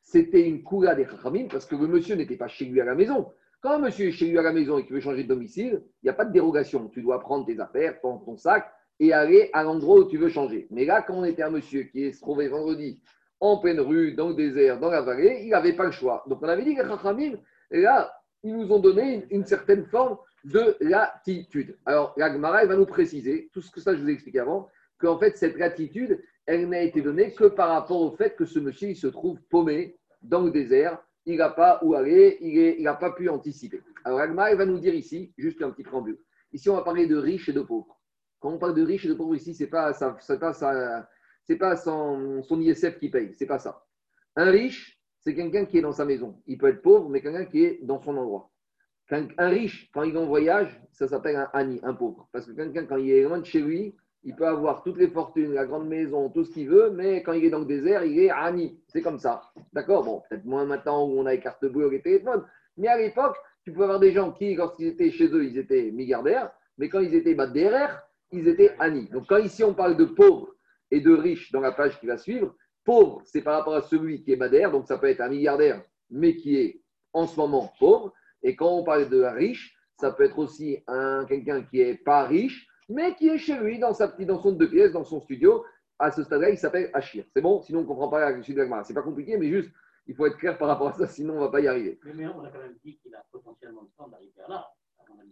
c'était une coula des Chachamim parce que le monsieur n'était pas chez lui à la maison. Quand monsieur est chez lui à la maison et qu'il veut changer de domicile, il n'y a pas de dérogation. Tu dois prendre tes affaires, prendre ton sac et aller à l'endroit où tu veux changer. Mais là, quand on était un monsieur qui se trouvait vendredi en pleine rue, dans le désert, dans la vallée, il n'avait pas le choix. Donc on avait dit que les là, ils nous ont donné une, certaine forme de latitude. Alors, la Gemara, va nous préciser, tout ce que ça je vous ai expliqué avant, qu'en fait, cette latitude, elle n'a été donnée que par rapport au fait que ce monsieur, se trouve paumé dans le désert, il n'a pas où aller, il n'a pas pu anticiper. Alors, Agma, va nous dire ici, juste un petit préambule. Ici, on va parler de riches et de pauvres. Quand on parle de riches et de pauvres ici, ce n'est pas, ça, pas, ça, pas son, son ISF qui paye, c'est pas ça. Un riche, c'est quelqu'un qui est dans sa maison. Il peut être pauvre, mais quelqu'un qui est dans son endroit. Un riche, quand il est en voyage, ça s'appelle un ani, un pauvre. Parce que quelqu'un, quand il est loin de chez lui, il peut avoir toutes les fortunes, la grande maison, tout ce qu'il veut, mais quand il est dans le désert, il est ani. C'est comme ça. D'accord? Bon, peut-être moins maintenant où on a les cartes bleues, les téléphones. Mais à l'époque, tu pouvais avoir des gens qui, lorsqu'ils étaient chez eux, ils étaient milliardaires, mais quand ils étaient DRR, ils étaient ani. Donc quand ici on parle de pauvres et de riches dans la page qui va suivre, pauvre, c'est par rapport à celui qui est madère, donc ça peut être un milliardaire, mais qui est en ce moment pauvre. Et quand on parle de riche, ça peut être aussi un, quelqu'un qui n'est pas riche, mais qui est chez lui, dans, sa petite, dans son deux pièces, dans son studio. À ce stade-là, il s'appelle Achir. C'est bon? Sinon, on ne comprend pas la suite de la C'est pas compliqué, mais juste, il faut être clair par rapport à ça, sinon on ne va pas y arriver. Mais, on a quand même dit qu'il a potentiellement le temps d'arriver à là.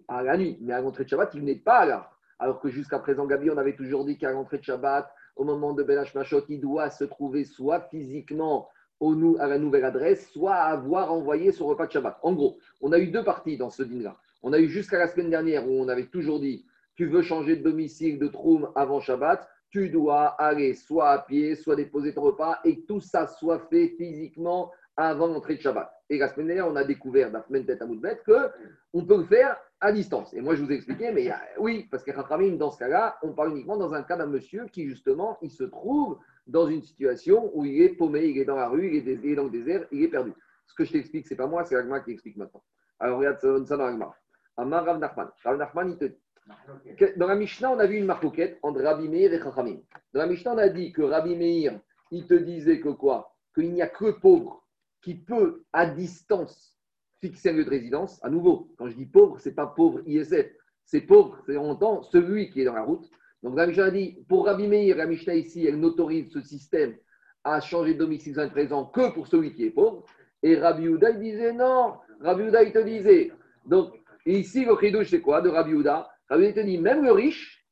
À la nuit, mais à l'entrée de Shabbat, il n'est pas là. Alors que jusqu'à présent, Gabi, on avait toujours dit qu'à l'entrée de Shabbat, au moment de Belach Machot, il doit se trouver soit physiquement au, à la nouvelle adresse, soit avoir envoyé son repas de Shabbat. En gros, on a eu deux parties dans ce dîner-là. On a eu jusqu'à la semaine dernière où on avait toujours dit tu veux changer de domicile de Troum avant Shabbat, tu dois aller soit à pied, soit déposer ton repas et tout ça soit fait physiquement avant l'entrée de Shabbat. Et la semaine dernière, on a découvert, la semaine tête à qu'on peut le faire à distance. Et moi, je vous ai expliqué, mais oui, parce que dans ce cas-là, on parle uniquement dans un cas d'un monsieur qui, justement, il se trouve dans une situation où il est paumé, il est dans la rue, il est, dans le désert, il est perdu. Ce que je t'explique, ce n'est pas moi, c'est Agma qui explique maintenant. Alors, regarde ça dans Agma. Amar Rav Nachman. Rav Nachman, il te dit dans la Mishnah, on a vu une marcoquette entre Rabbi Meir et Chachamim. Dans la Mishnah, on a dit que Rabbi Meir, il te disait que quoi? Qu'il n'y a que pauvre qui peut, à distance, fixer un lieu de résidence. À nouveau, quand je dis pauvre, ce n'est pas pauvre ISF. C'est pauvre, c'est en temps celui qui est dans la route. Donc la Mishnah a dit, pour Rabbi Meir, la Mishnah ici, elle n'autorise ce système à changer de domicile sans présent que pour celui qui est pauvre. Et Rabbi Houda, il disait non. Rabbi Houda, il te disait. Donc, ici, le chidouche, c'est quoi de Rabbi Houda? Rabbi te dit, même le riche,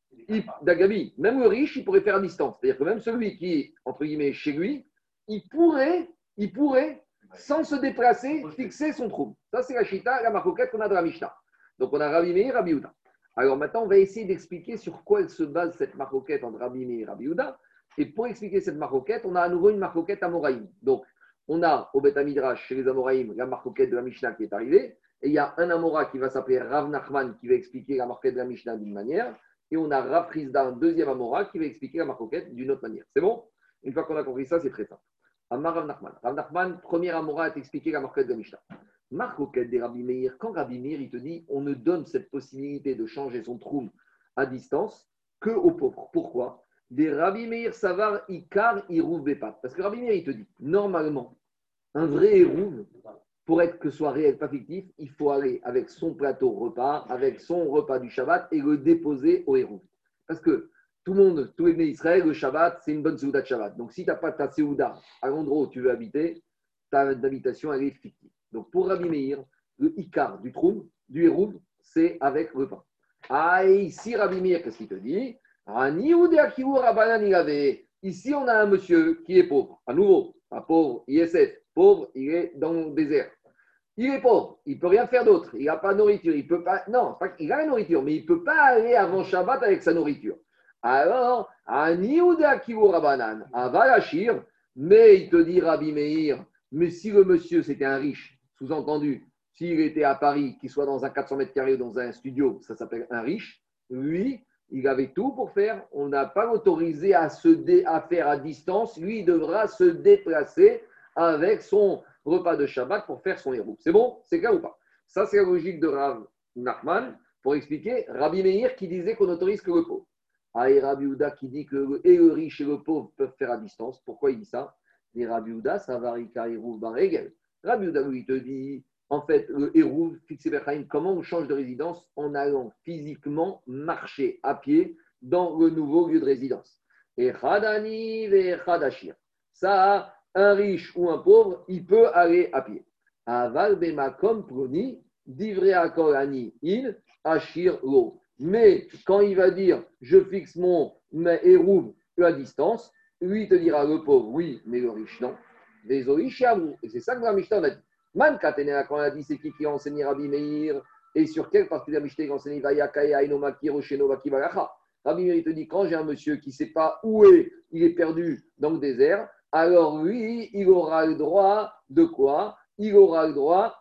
Dagabi, même le riche, il pourrait faire à distance. C'est-à-dire que même celui qui est, entre guillemets, chez lui, il pourrait, il pourrait, sans se déplacer, fixer son trou. Ça, c'est la chita, la marcoquette qu'on a dans la Mishnah. Donc, on a Rabbi Meir Rabbi Houda. Alors maintenant, on va essayer d'expliquer sur quoi elle se base cette marcoquette entre Rabbi Meir et Rabbi. Et pour expliquer cette marcoquette, on a à nouveau une marcoquette Amoraïm. Donc, on a au Beth chez les Amoraïm, la marcoquette de la Mishnah qui est arrivée. Et il y a un Amora qui va s'appeler Rav Nachman qui va expliquer la marcoquette de la Mishnah d'une manière. Et on a Rav un deuxième Amora, qui va expliquer la marcoquette d'une autre manière. C'est bon? Une fois qu'on a compris ça, c'est très simple. Amar Rav Nachman. Rav Nachman, premier Amora à t'expliquer la marcoquette de la Mishnah. Marcoquette des Rabbi Meir, quand Rabbi Meir, il te dit, on ne donne cette possibilité de changer son troum à distance que aux pauvres. Pourquoi? Des Rabbi Meir Savar Ikar Irouv Bepat. Parce que Rabbi Meir, il te dit, normalement, un vrai Irouv, pour être que ce soit réel, pas fictif, il faut aller avec son plateau repas, avec son repas du Shabbat et le déposer au Hérouv. Parce que tout le monde, tous les nés Israël, le Shabbat, c'est une bonne Séouda de Shabbat. Donc si tu n'as pas ta Séouda à l'endroit où tu veux habiter, ta habitation, elle est fictive. Donc pour Rabbi Meir, le Ikar du Troum, du Hérouv, c'est avec le pain. Ah, et ici, Rabbi Meir, qu'est-ce qu'il te dit? Ici, on a un monsieur qui est pauvre. À nouveau, un pauvre, ISF, pauvre, il est dans le désert. Il est pauvre, il ne peut rien faire d'autre, il n'a pas de nourriture, il peut pas. Non, il a la nourriture, mais il ne peut pas aller avant Shabbat avec sa nourriture. Alors, Ani ou de Akivu Rabbanan, Avalachir, mais il te dit Rabbi Meir, mais si le monsieur c'était un riche, sous-entendu, s'il était à Paris, qu'il soit dans un 400 mètres carrés ou dans un studio, ça s'appelle un riche, lui, il avait tout pour faire. On n'a pas autorisé à, se dé- à faire à distance. Lui, il devra se déplacer avec son repas de Shabbat pour faire son héros. C'est bon? C'est clair ou pas? Ça, c'est la logique de Rav Nachman pour expliquer Rabbi Meir qui disait qu'on autorise que le pauvre. Ah, et Rabbi qui dit que et le riche et le pauvre peuvent faire à distance. Pourquoi il dit ça? Et Rabbi ça varie Baregel. Rabbi Houda, lui, te dit en fait, le héros, fixé comment on change de résidence? En allant physiquement marcher à pied dans le nouveau lieu de résidence. Et Khadani et Khadashir. Ça, un riche ou un pauvre, il peut aller à pied. Aval bemakom proni, divrei akorani in, ashir lo. Mais quand il va dire, je fixe mon héros à distance, lui, il te dira, le pauvre, oui, mais le riche, non. Les riches, Et c'est ça que la Mishnah a dit. Man Katenera, quand on a dit c'est qui qui a enseigné Rabbi Meir et sur quelle partie de la Mishnah il a enseigné Vayakaya, Inomaki, Rosheno, Vakibalacha. Rabbi Meir il te dit quand j'ai un monsieur qui ne sait pas où est, il est perdu dans le désert, alors lui, il aura le droit de quoi? Il aura le droit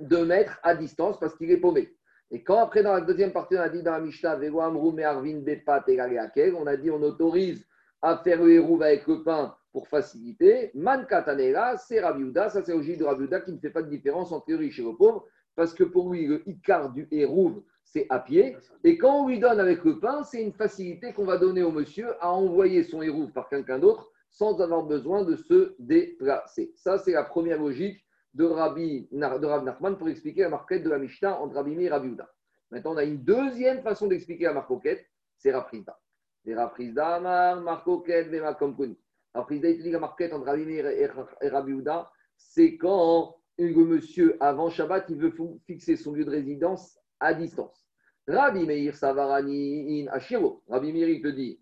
de mettre à distance parce qu'il est paumé. Et quand après, dans la deuxième partie, on a dit dans la Mishnah, on a dit on autorise à faire le hérouve avec le pain pour faciliter. Man Katanela, c'est Rabbi Houda, ça c'est logique de Rabbi Houda qui ne fait pas de différence entre le riche et le pauvre, parce que pour lui, le Icar du hérouve, c'est à pied. Et quand on lui donne avec le pain, c'est une facilité qu'on va donner au monsieur à envoyer son hérouve par quelqu'un d'autre sans avoir besoin de se déplacer. Ça, c'est la première logique de Rabbi, de Rabbi Nachman pour expliquer la marquette de la Mishnah entre Rabbi Meir et Rabbi Houda. Maintenant, on a une deuxième façon d'expliquer la marcoquette, c'est Rafrizda. Les Rafrizda, Amar, marcoquette, Vema Komponi. Rafrizda, il te dit la marquette entre Rabbi Meir et Rabbi Houda, c'est quand le monsieur, avant Shabbat, il veut fixer son lieu de résidence à distance. Rabbi Meir Savarani in Ashiro. Rabbi Meir, il te dit,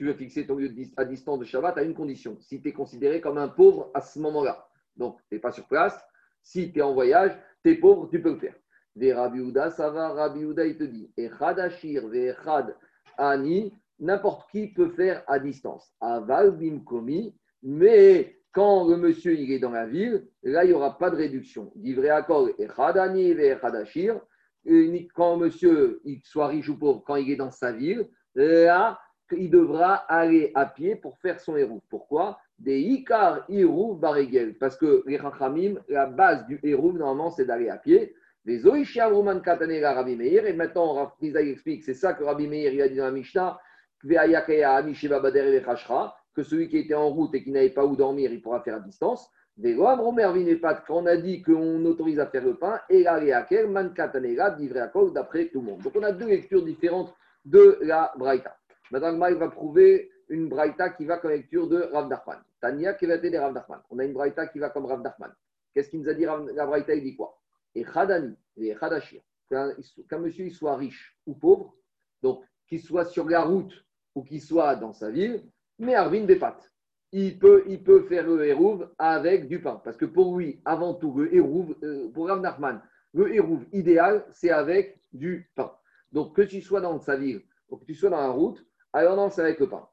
tu veux fixer ton lieu à distance de Shabbat à une condition, si tu es considéré comme un pauvre à ce moment-là. Donc, tu n'es pas sur place. Si tu es en voyage, tu es pauvre, tu peux le faire. Des Rabbi Houda, ça va, Rabbi Houda, il te dit, Echad Ashir, Echad Ani, n'importe qui peut faire à distance. Aval Bimkomi, mais quand le monsieur il est dans la ville, là, il n'y aura pas de réduction. Divrei Akol, Echad Ani, Echad Ashir, quand monsieur, il soit riche ou pauvre, quand il est dans sa ville, là, il devra aller à pied pour faire son héros. Pourquoi? Des Ikar Hérouv Baregel. Parce que les Rachamim, la base du héros, normalement, c'est d'aller à pied. Les Oisham Roman Katanega Rabbi Meir. Et maintenant, Rabbi explique, c'est ça que Rabbi Meir il a dit dans la Mishnah que celui qui était en route et qui n'avait pas où dormir, il pourra faire à distance. Quand on a dit qu'on autorise à faire le pain, et d'après tout le monde. Donc on a deux lectures différentes de la Braïta. Madame va prouver une braïta qui va comme lecture de Rav Nachman. Tania qui va aider Rav Nachman? On a une braïta qui va comme Rav Nachman. Qu'est-ce qu'il nous a dit la braïta Il dit quoi? Et Khadani, et Khadashir, qu'un monsieur soit riche ou pauvre, donc qu'il soit sur la route ou qu'il soit dans sa ville, mais Arvin Bepat. Il peut, il peut faire le hérouve avec du pain. Parce que pour lui, avant tout, le hérouve, euh, pour Rav Nachman, le hérouve idéal, c'est avec du pain. Donc que tu sois dans sa ville ou que tu sois dans la route, alors non, c'est avec le pain.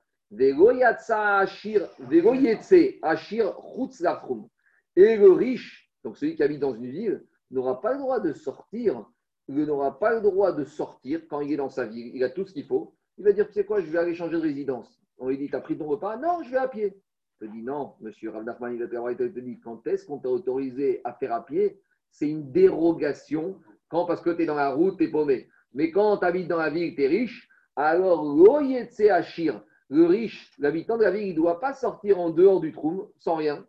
Et le riche, donc celui qui habite dans une ville, n'aura pas le droit de sortir, il n'aura pas le droit de sortir quand il est dans sa ville. Il a tout ce qu'il faut. Il va dire, tu sais quoi, je vais aller changer de résidence. On lui dit, t'as pris ton repas? Non, je vais à pied. Il te dit, non, monsieur Rav Nachman, il va te il te dit, quand est-ce qu'on t'a autorisé à faire à pied? C'est une dérogation. Quand Parce que tu es dans la route, tu es paumé. Mais quand tu habites dans la ville, tu es riche, alors l'oyetse achir, le riche, l'habitant de la ville, il ne doit pas sortir en dehors du trou, sans rien,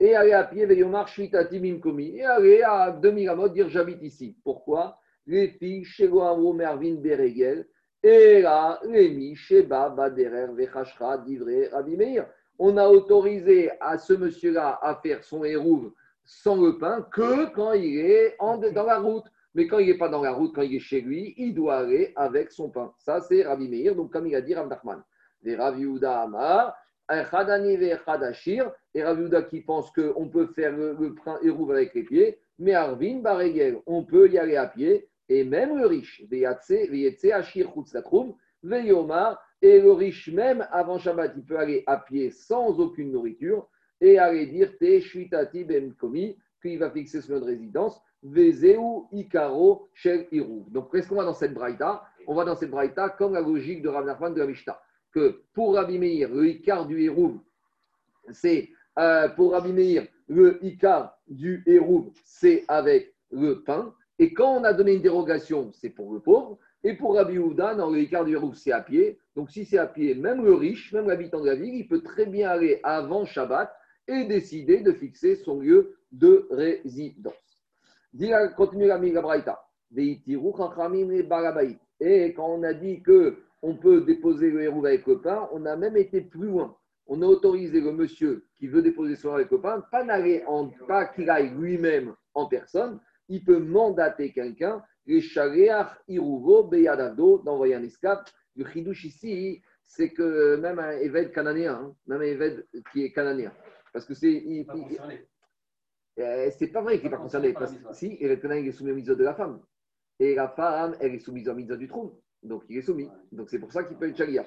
et aller à pied, Veyomar Shvitati Mimkomi, et aller à demi mode dire j'habite ici. Pourquoi? Les filles, chez Goamro Mervin Beregel, et là, Rémi, Sheba, Baderer, Vechashra, Divré, Rabbi Meir. On a autorisé à ce monsieur-là à faire son hérouve sans le pain que quand il est dans la route. Mais quand il n'est pas dans la route, quand il est chez lui, il doit aller avec son pain. Ça, c'est Rabbi Meir, donc comme il a dit Rav Nachman. Et Rav Amar, et Rav qui pense qu'on peut faire le, le pain hérouve avec les pieds, mais Arvin Baregel, on peut y aller à pied, et même le riche, et le riche, même avant Shabbat, il peut aller à pied sans aucune nourriture et aller dire Te shvitati ben komi, puis il va fixer son lieu de résidence, Vezeu ikaro shel iru. Donc, qu'est-ce qu'on va dans cette braïta? On va dans cette braïta comme la logique de Rav Nachman de la que pour Rabbi Meir, le ikar du hérouve, c'est euh, pour Rabbi Meir, le ikar du c'est avec le pain. Et quand on a donné une dérogation, c'est pour le pauvre. Et pour Rabbi Houda, dans le Icar du Hérouf, c'est à pied. Donc si c'est à pied, même le riche, même l'habitant de la ville, il peut très bien aller avant Shabbat et décider de fixer son lieu de résidence. Continue la Migabraïta. Et quand on a dit que on peut déposer le hérouve avec le pain, on a même été plus loin. On a autorisé le monsieur qui veut déposer son avec le pain, pas, pas qu'il aille lui-même en personne, il peut mandater quelqu'un, les shareach iruvo beyadado, d'envoyer un escape. Le chidouche ici, c'est que même un évêque cananéen, hein, même un évêque qui est cananéen, parce que c'est. il- Pas il- concerné. Euh, c'est pas vrai qu'il n'est pas concerné. Parce que si, évêque cananéen il est soumis au mitzvot de la femme. Et la femme, elle est soumise au mitzvot du trône. Donc il est soumis. Donc c'est pour ça qu'il peut être shaliach.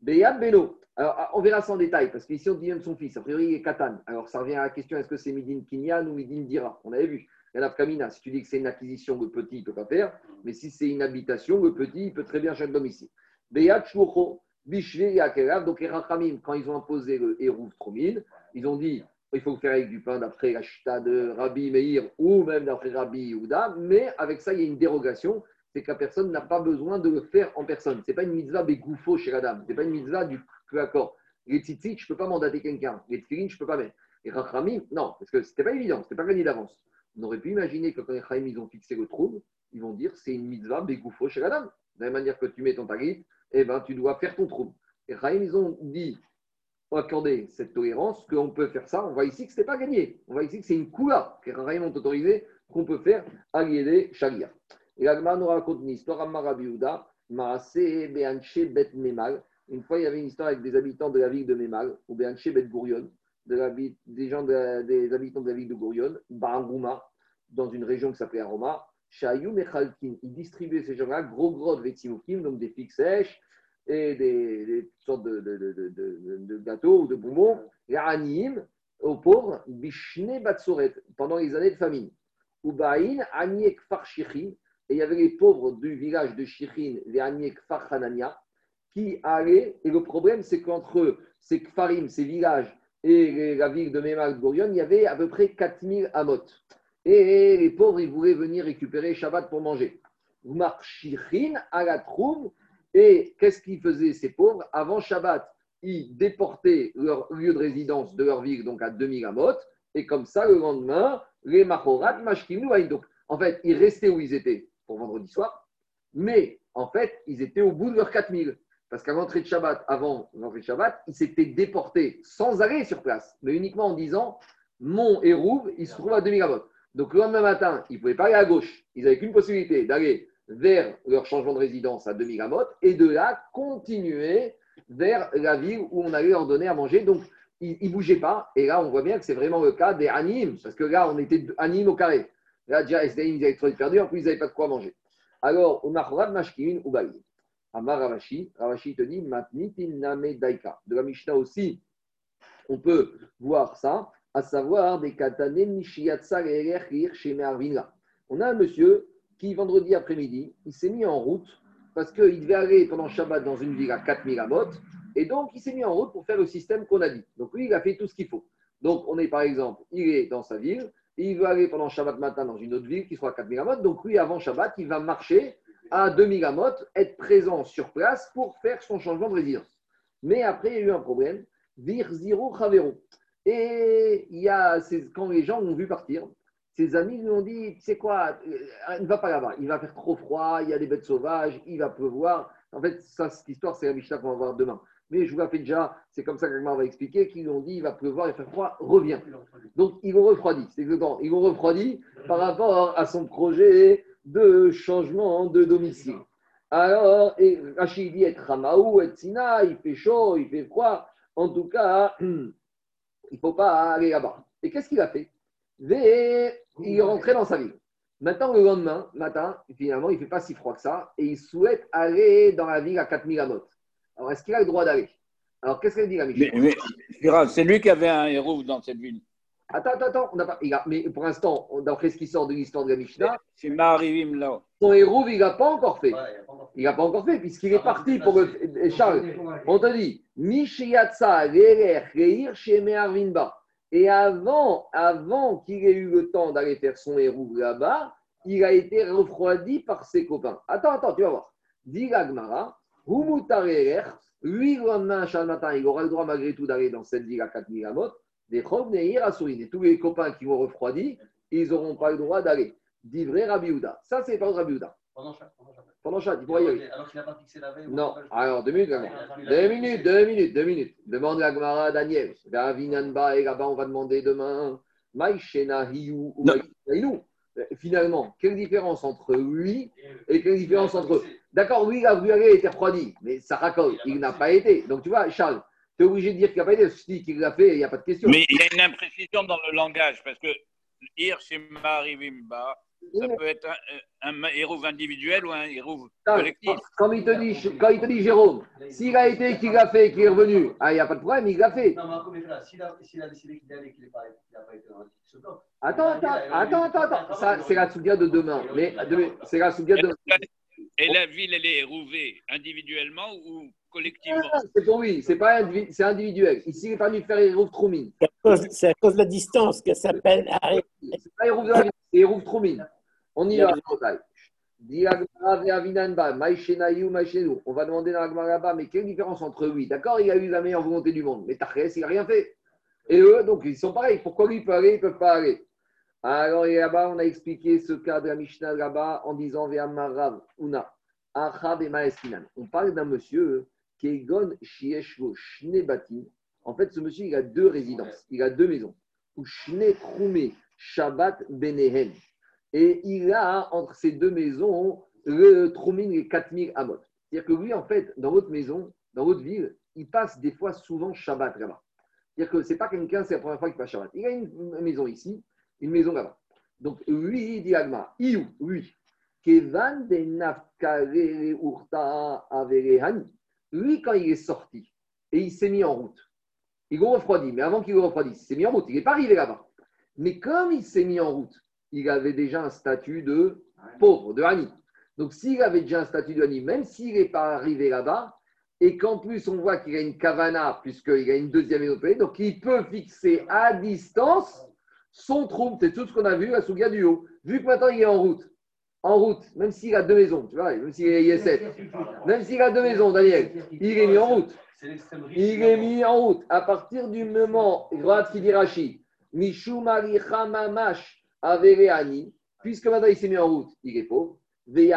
Beyad Beno. Alors ah, on verra ça en détail, parce qu'ici on dit même son fils. A priori, il est Katan. Alors ça revient à la question est-ce que c'est Midin Kinyan ou Midin Dira? On avait vu. Il y a la Kamina. Si tu dis que c'est une acquisition, le petit, il ne peut pas faire. Mais si c'est une habitation, le petit, il peut très bien changer de domicile. Beyad Shlucho. Bishve Yakelav. Donc les Rachamim, quand ils ont imposé le Hérouf Tromine, ils ont dit il faut le faire avec du pain d'après la chita de Rabbi Meir ou même d'après Rabbi Yehuda, mais avec ça, il y a une dérogation, c'est que la personne n'a pas besoin de le faire en personne. Ce n'est pas une mitzvah bégoufo chez la dame, ce n'est pas une mitzvah du accord. Les tzitzit, je ne peux pas mandater quelqu'un, les tfilin, je ne peux pas mettre. Les rachamim, non, parce que ce n'était pas évident, ce n'était pas gagné d'avance. On aurait pu imaginer que quand les rachamim ils ont fixé le trouble, ils vont dire c'est une mitzvah bégoufo chez la dame. De la même manière que tu mets ton talit, eh ben, tu dois faire ton trouble. Les rachamim, ils ont dit accorder cette tolérance, qu'on peut faire ça. On voit ici que ce n'est pas gagné. On voit ici que c'est une coula que les Rahim ont autorisé qu'on peut faire à l'Iédé Sharia. Et l'Agma nous raconte une histoire à Marabiouda, Maase Beanche Bet Memal. Une fois, il y avait une histoire avec des habitants de la ville de Memal, ou Beanche Bet Gourion, des, habitants de la ville de Gourion, Barangouma, dans une région qui s'appelait Aroma. Shayou Mechalkin, ils distribuaient ces gens-là, gros gros de donc des figues sèches, et des, sortes de, gâteaux ou de bonbons, et Aniyim, aux pauvres, Bishne Batsoret, pendant les années de famine. Ubaïn, Aniek Far Shichin, et il y avait les pauvres du village de Shichin, les Aniek Far Hanania, qui allaient, et le problème c'est qu'entre ces Kfarim, ces villages, et la ville de Memal Gorion, il y avait à peu près 4000 amot. Et les pauvres, ils voulaient venir récupérer Shabbat pour manger. Marchichin à la troum, et qu'est-ce qu'ils faisaient ces pauvres Avant Shabbat, ils déportaient leur lieu de résidence de leur ville, donc à 2000 amot, et comme ça, le lendemain, les machorat mashkim Louaïn. Donc, en fait, ils restaient où ils étaient pour vendredi soir, mais en fait, ils étaient au bout de leurs 4000. Parce qu'à l'entrée de Shabbat, avant l'entrée de Shabbat, ils s'étaient déportés sans aller sur place, mais uniquement en disant Mon Hérouve, il se trouve à 2000 amot. Donc, le lendemain matin, ils ne pouvaient pas aller à gauche. Ils n'avaient qu'une possibilité d'aller vers leur changement de résidence à 2000 amot et de là continuer vers la ville où on allait leur donner à manger. Donc, ils ne bougeaient pas. Et là, on voit bien que c'est vraiment le cas des animes, parce que là, on était animes au carré. Là, déjà, ils avaient trop perdu, en plus, ils n'avaient pas de quoi manger. Alors, au Mahorad Mashkin ou Baï. Amar Ravashi, Ravashi te dit Matnitin Name Daika. De la Mishnah aussi, on peut voir ça, à savoir des katane Mishiatsa. On a un monsieur qui, vendredi après-midi, il s'est mis en route parce qu'il devait aller pendant Shabbat dans une ville à 4000 amot, et donc il s'est mis en route pour faire le système qu'on a dit. Donc lui, il a fait tout ce qu'il faut. Donc on est par exemple, il est dans sa ville, il veut aller pendant Shabbat matin dans une autre ville qui soit à 4000 amot, donc lui, avant Shabbat, il va marcher à 2000 amot, être présent sur place pour faire son changement de résidence. Mais après, il y a eu un problème, vir zero chavero. Et il y a, quand les gens l'ont vu partir, ses amis lui ont dit, tu sais quoi, euh, ne va pas là-bas, il va faire trop froid, il y a des bêtes sauvages, il va pleuvoir. En fait, ça, cette histoire, c'est la Mishnah qu'on va voir demain. Mais je vous rappelle déjà, c'est comme ça qu'Agmar va expliquer, qu'ils lui ont dit, il va pleuvoir, il faire froid, reviens. Donc, ils l'ont refroidi, c'est exactement, ils l'ont refroidi par rapport à son projet de changement de domicile. Alors, et Rachid dit être Ramaou, être Sina, il fait chaud, il fait froid. En tout cas, il ne faut pas aller là-bas. Et qu'est-ce qu'il a fait? Il est rentré dans sa ville. Maintenant, le lendemain matin, finalement, il ne fait pas si froid que ça et il souhaite aller dans la ville à 4000 amot. Alors, est-ce qu'il a le droit d'aller? Alors, qu'est-ce qu'elle dit la Mishnah Mais, c'est lui qui avait un héros dans cette ville. Attends, attends, attends. On n'a pas, il a- mais pour l'instant, d'après ce qui sort de l'histoire de la Mishnah, C'est Maharivim là. son héros, il n'a pas encore fait. Il a n'a pas encore fait, puisqu'il est parti pour le. Charles, on te dit, Mishiyatsa, Lerer, Reir, Sheme Arvinba. Et avant, avant qu'il ait eu le temps d'aller faire son héros là-bas, il a été refroidi par ses copains. Attends, attends, tu vas voir. Dit Humutarerer, lui, le lendemain, chaque matin, il aura le droit malgré tout d'aller dans cette ville à 4000 amot, des tous les copains qui vont refroidi, ils n'auront pas le droit d'aller. Dit vrai. Ça, c'est pas Rabbi Houda. Pendant chaque. pendant Pendant chaque, il pourra y aller. Alors qu'il n'a pas fixé la veille. Non, alors deux minutes, Gagmara. Deux minutes, deux minutes, deux minutes. Demande la Gemara à Daniel. Ravinanba, et là-bas, on va demander demain. Maïshena Hiyu ou. Maïshena Euh, Finalement, quelle différence entre lui et quelle différence entre eux D'accord, lui, il a voulu aller, il était refroidi, mais ça raconte, il n'a pas été. Donc, tu vois, Charles, tu es obligé de dire qu'il n'a pas été. Si qu'il l'a fait, il n'y a pas de question. Mais il y a une imprécision dans le langage, parce que Ir chez Maharivim Ba, ça peut être un, un héros individuel ou un héros collectif. Quand il te dit, quand il te dit Jérôme, s'il a été, qu'il l'a fait, qu'il est revenu, ah, il n'y a pas de problème, il l'a fait. Non, mais frère, s'il a, s'il a décidé qu'il allait, qu'il n'a pas, qu'il n'a pas été dans bloc. Attends, attends, attends, attends, attends. Ça, c'est la soudia de demain. Mais c'est la soudia de Et la ville, elle est érouvée individuellement ou collectivement? Ah, C'est pour lui, c'est pas individu- c'est individuel. Ici, il est pas venu faire Hérouv Troumine. C'est à cause- C'est à cause de la distance qu'elle s'appelle arrêt. C'est pas Hérouv David, c'est Hérouv Troumine. On y va. On va demander dans là-bas, mais quelle différence entre lui? D'accord, il a eu la meilleure volonté du monde, mais Tachès, il n'a rien fait. Et eux, donc, ils sont pareils. Pourquoi lui peut aller, ils ne peuvent pas aller? Alors, là-bas, on a expliqué ce cas de la Mishnah là-bas en disant Una, Achav et Maeskinan. On parle d'un monsieur qui est Gon Shieshvo Shnebatim. En fait, ce monsieur, il a deux résidences, il a deux maisons. Ou Shne Shabbat Benehen. Et il a entre ces deux maisons le Troumine et 4000 Amot. C'est-à-dire que lui, en fait, dans votre maison, dans votre ville, il passe des fois souvent Shabbat là-bas. C'est-à-dire que ce n'est pas quelqu'un, c'est la première fois qu'il passe Shabbat. Il a une maison ici, une maison là-bas. Donc, lui, il dit Agma, Iou, lui, Kevan de Urta Averehani. Lui, quand il est sorti et il s'est mis en route, il le refroidit, mais avant qu'il le refroidisse, il s'est mis en route, il n'est pas arrivé là-bas. Mais comme il s'est mis en route, il avait déjà un statut de pauvre, de Hani. Donc, s'il avait déjà un statut de Hani, même s'il n'est pas arrivé là-bas, et qu'en plus on voit qu'il a une kavana, puisqu'il a une deuxième pays, donc il peut fixer à distance son trouble. C'est tout ce qu'on a vu à Souga du haut. Vu que maintenant il est en route, en route, même s'il a deux maisons, tu vois, même s'il est ISF, même s'il a deux maisons, Daniel, il est mis en route. Il est mis en route à partir du moment, Rachid, Mishumari Hamamash Avereani, puisque maintenant il s'est mis en route, il est pauvre. Et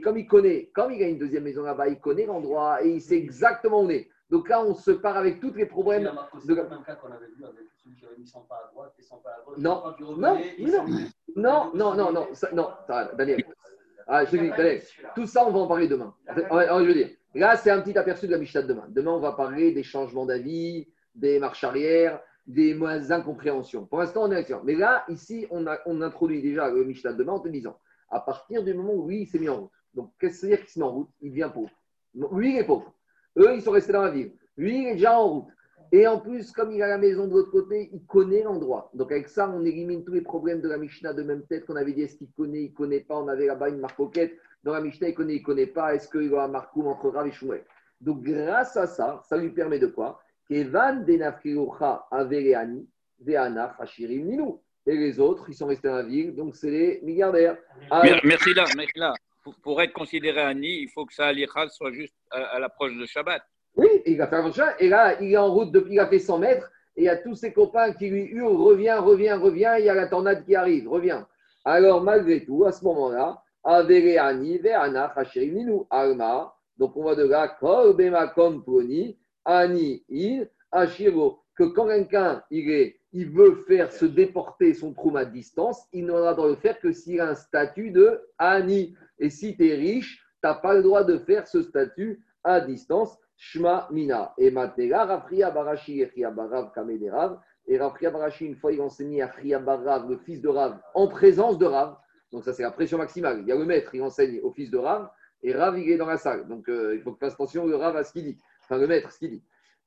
comme il connaît, comme il a une deuxième maison là-bas, il connaît l'endroit et il sait exactement où on est. Donc là, on se part avec tous les problèmes. C'est Marco, c'est de- le même cas qu'on avait vu avec celui qui avait mis 100 pas à droite et 100 pas à gauche. Non. Non, non. Non, non, non, non, Daniel. Ah, je te dis, Daniel, tout ça, on va en parler demain. Je veux dire, là, c'est un petit aperçu de la Mishnah de demain. Demain, on va parler des changements d'avis, des marches arrière, des moins incompréhensions. Pour l'instant, on est action. Mais là, ici, on, introduit déjà le Mishnah de demain en te disant à partir du moment où lui, il s'est mis en route. Donc, qu'est-ce que c'est dire qu'il s'est mis en route? Il devient pauvre. Lui, il est pauvre. Eux, ils sont restés dans la ville. Lui, il est déjà en route. Et en plus, comme il a la maison de l'autre côté, il connaît l'endroit. Donc avec ça, on élimine tous les problèmes de la Mishnah de même tête qu'on avait dit est-ce qu'il connaît, il connaît pas? On avait là-bas une marcoquette. Dans la Mishnah, il connaît, il connaît pas. Est-ce qu'il y a un marcoum entre Rav et Donc grâce à ça, ça lui permet de quoi? Kevan avereani ve'anach hashirim ninu. Et les autres, ils sont restés dans la ville, donc c'est les milliardaires. Mer- Merci là, merci là. Pour, être considéré nid, il faut que sa soit juste à, à l'approche de Shabbat. Oui, il va faire un chat. Et là, il est en route depuis, il a fait 100 mètres. Et il y a tous ses copains qui lui hurlent Reviens, reviens, reviens. Il y a la tornade qui arrive, reviens. Alors, malgré tout, à ce moment-là, Avereani, Ve'ana, Hashirim, Ninu, Alma. Donc, on va de là, Kol, Bema, Kom, Poni, Ani, Il, Ashiro. Que quand quelqu'un, il, il veut faire se déporter son trou à distance, il n'aura le droit de le faire que s'il a un statut de Ani. Et si tu es riche, tu n'as pas le droit de faire ce statut à distance. Shma Mina. Et Matera, Rafria Barashi et Barav Kamede Rav. Et Rafria Barashi, une fois, il enseignait à Chia Barav, le fils de Rav, en présence de Rav. Donc, ça, c'est la pression maximale. Il y a le maître, il enseigne au fils de Rav. Et Rav, il est dans la salle. Donc, euh, il faut que fasse attention, Rav, à ce qu'il dit. Enfin, le maître, ce qu'il dit.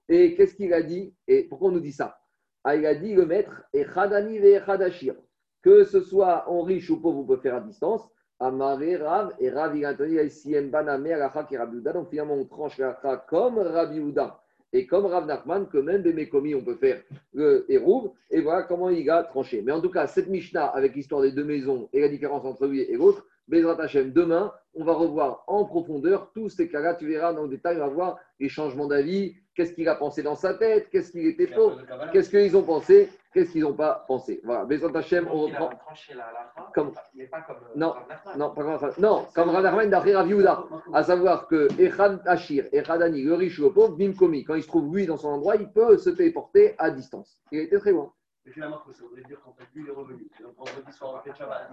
Et qu'est-ce qu'il a dit Et pourquoi on nous dit ça? Ah, Il a dit, le maître, et Khadani ve Khadashir. Que ce soit en riche ou pauvre, vous pouvez faire à distance. Amaré Rav, et Rav, il a entendu Rabbi Yehuda. Donc finalement, on tranche l'Alacha comme Rabbi Yehuda. Et comme Rav Nachman, que même Bemekomi, on peut faire le Hérouv. Et voilà comment il a tranché. Mais en tout cas, cette Mishnah, avec l'histoire des deux maisons et la différence entre lui et l'autre, Bezrat Hashem, demain, on va revoir en profondeur tous ces cas-là. Tu verras dans le détail, on va voir les changements d'avis, qu'est-ce qu'il a pensé dans sa tête, qu'est-ce qu'il était pauvre, qu'est-ce qu'ils ont pensé, qu'est-ce qu'ils n'ont pas pensé. Voilà, Bezrat Hashem, on reprend. Comme- comme. Non. Non, pas comme, non, comme Rav Nachman d'après Rav Yehuda. À savoir que Echad Hachir, Echadani, le riche ou le pauvre, Bimkomi, quand il se trouve lui dans son endroit, il peut se téléporter à distance. Il était très loin. Mais finalement, ça voudrait dire qu'en fait, lui, il est revenu. Donc, vendredi soir, on fait Shabbat.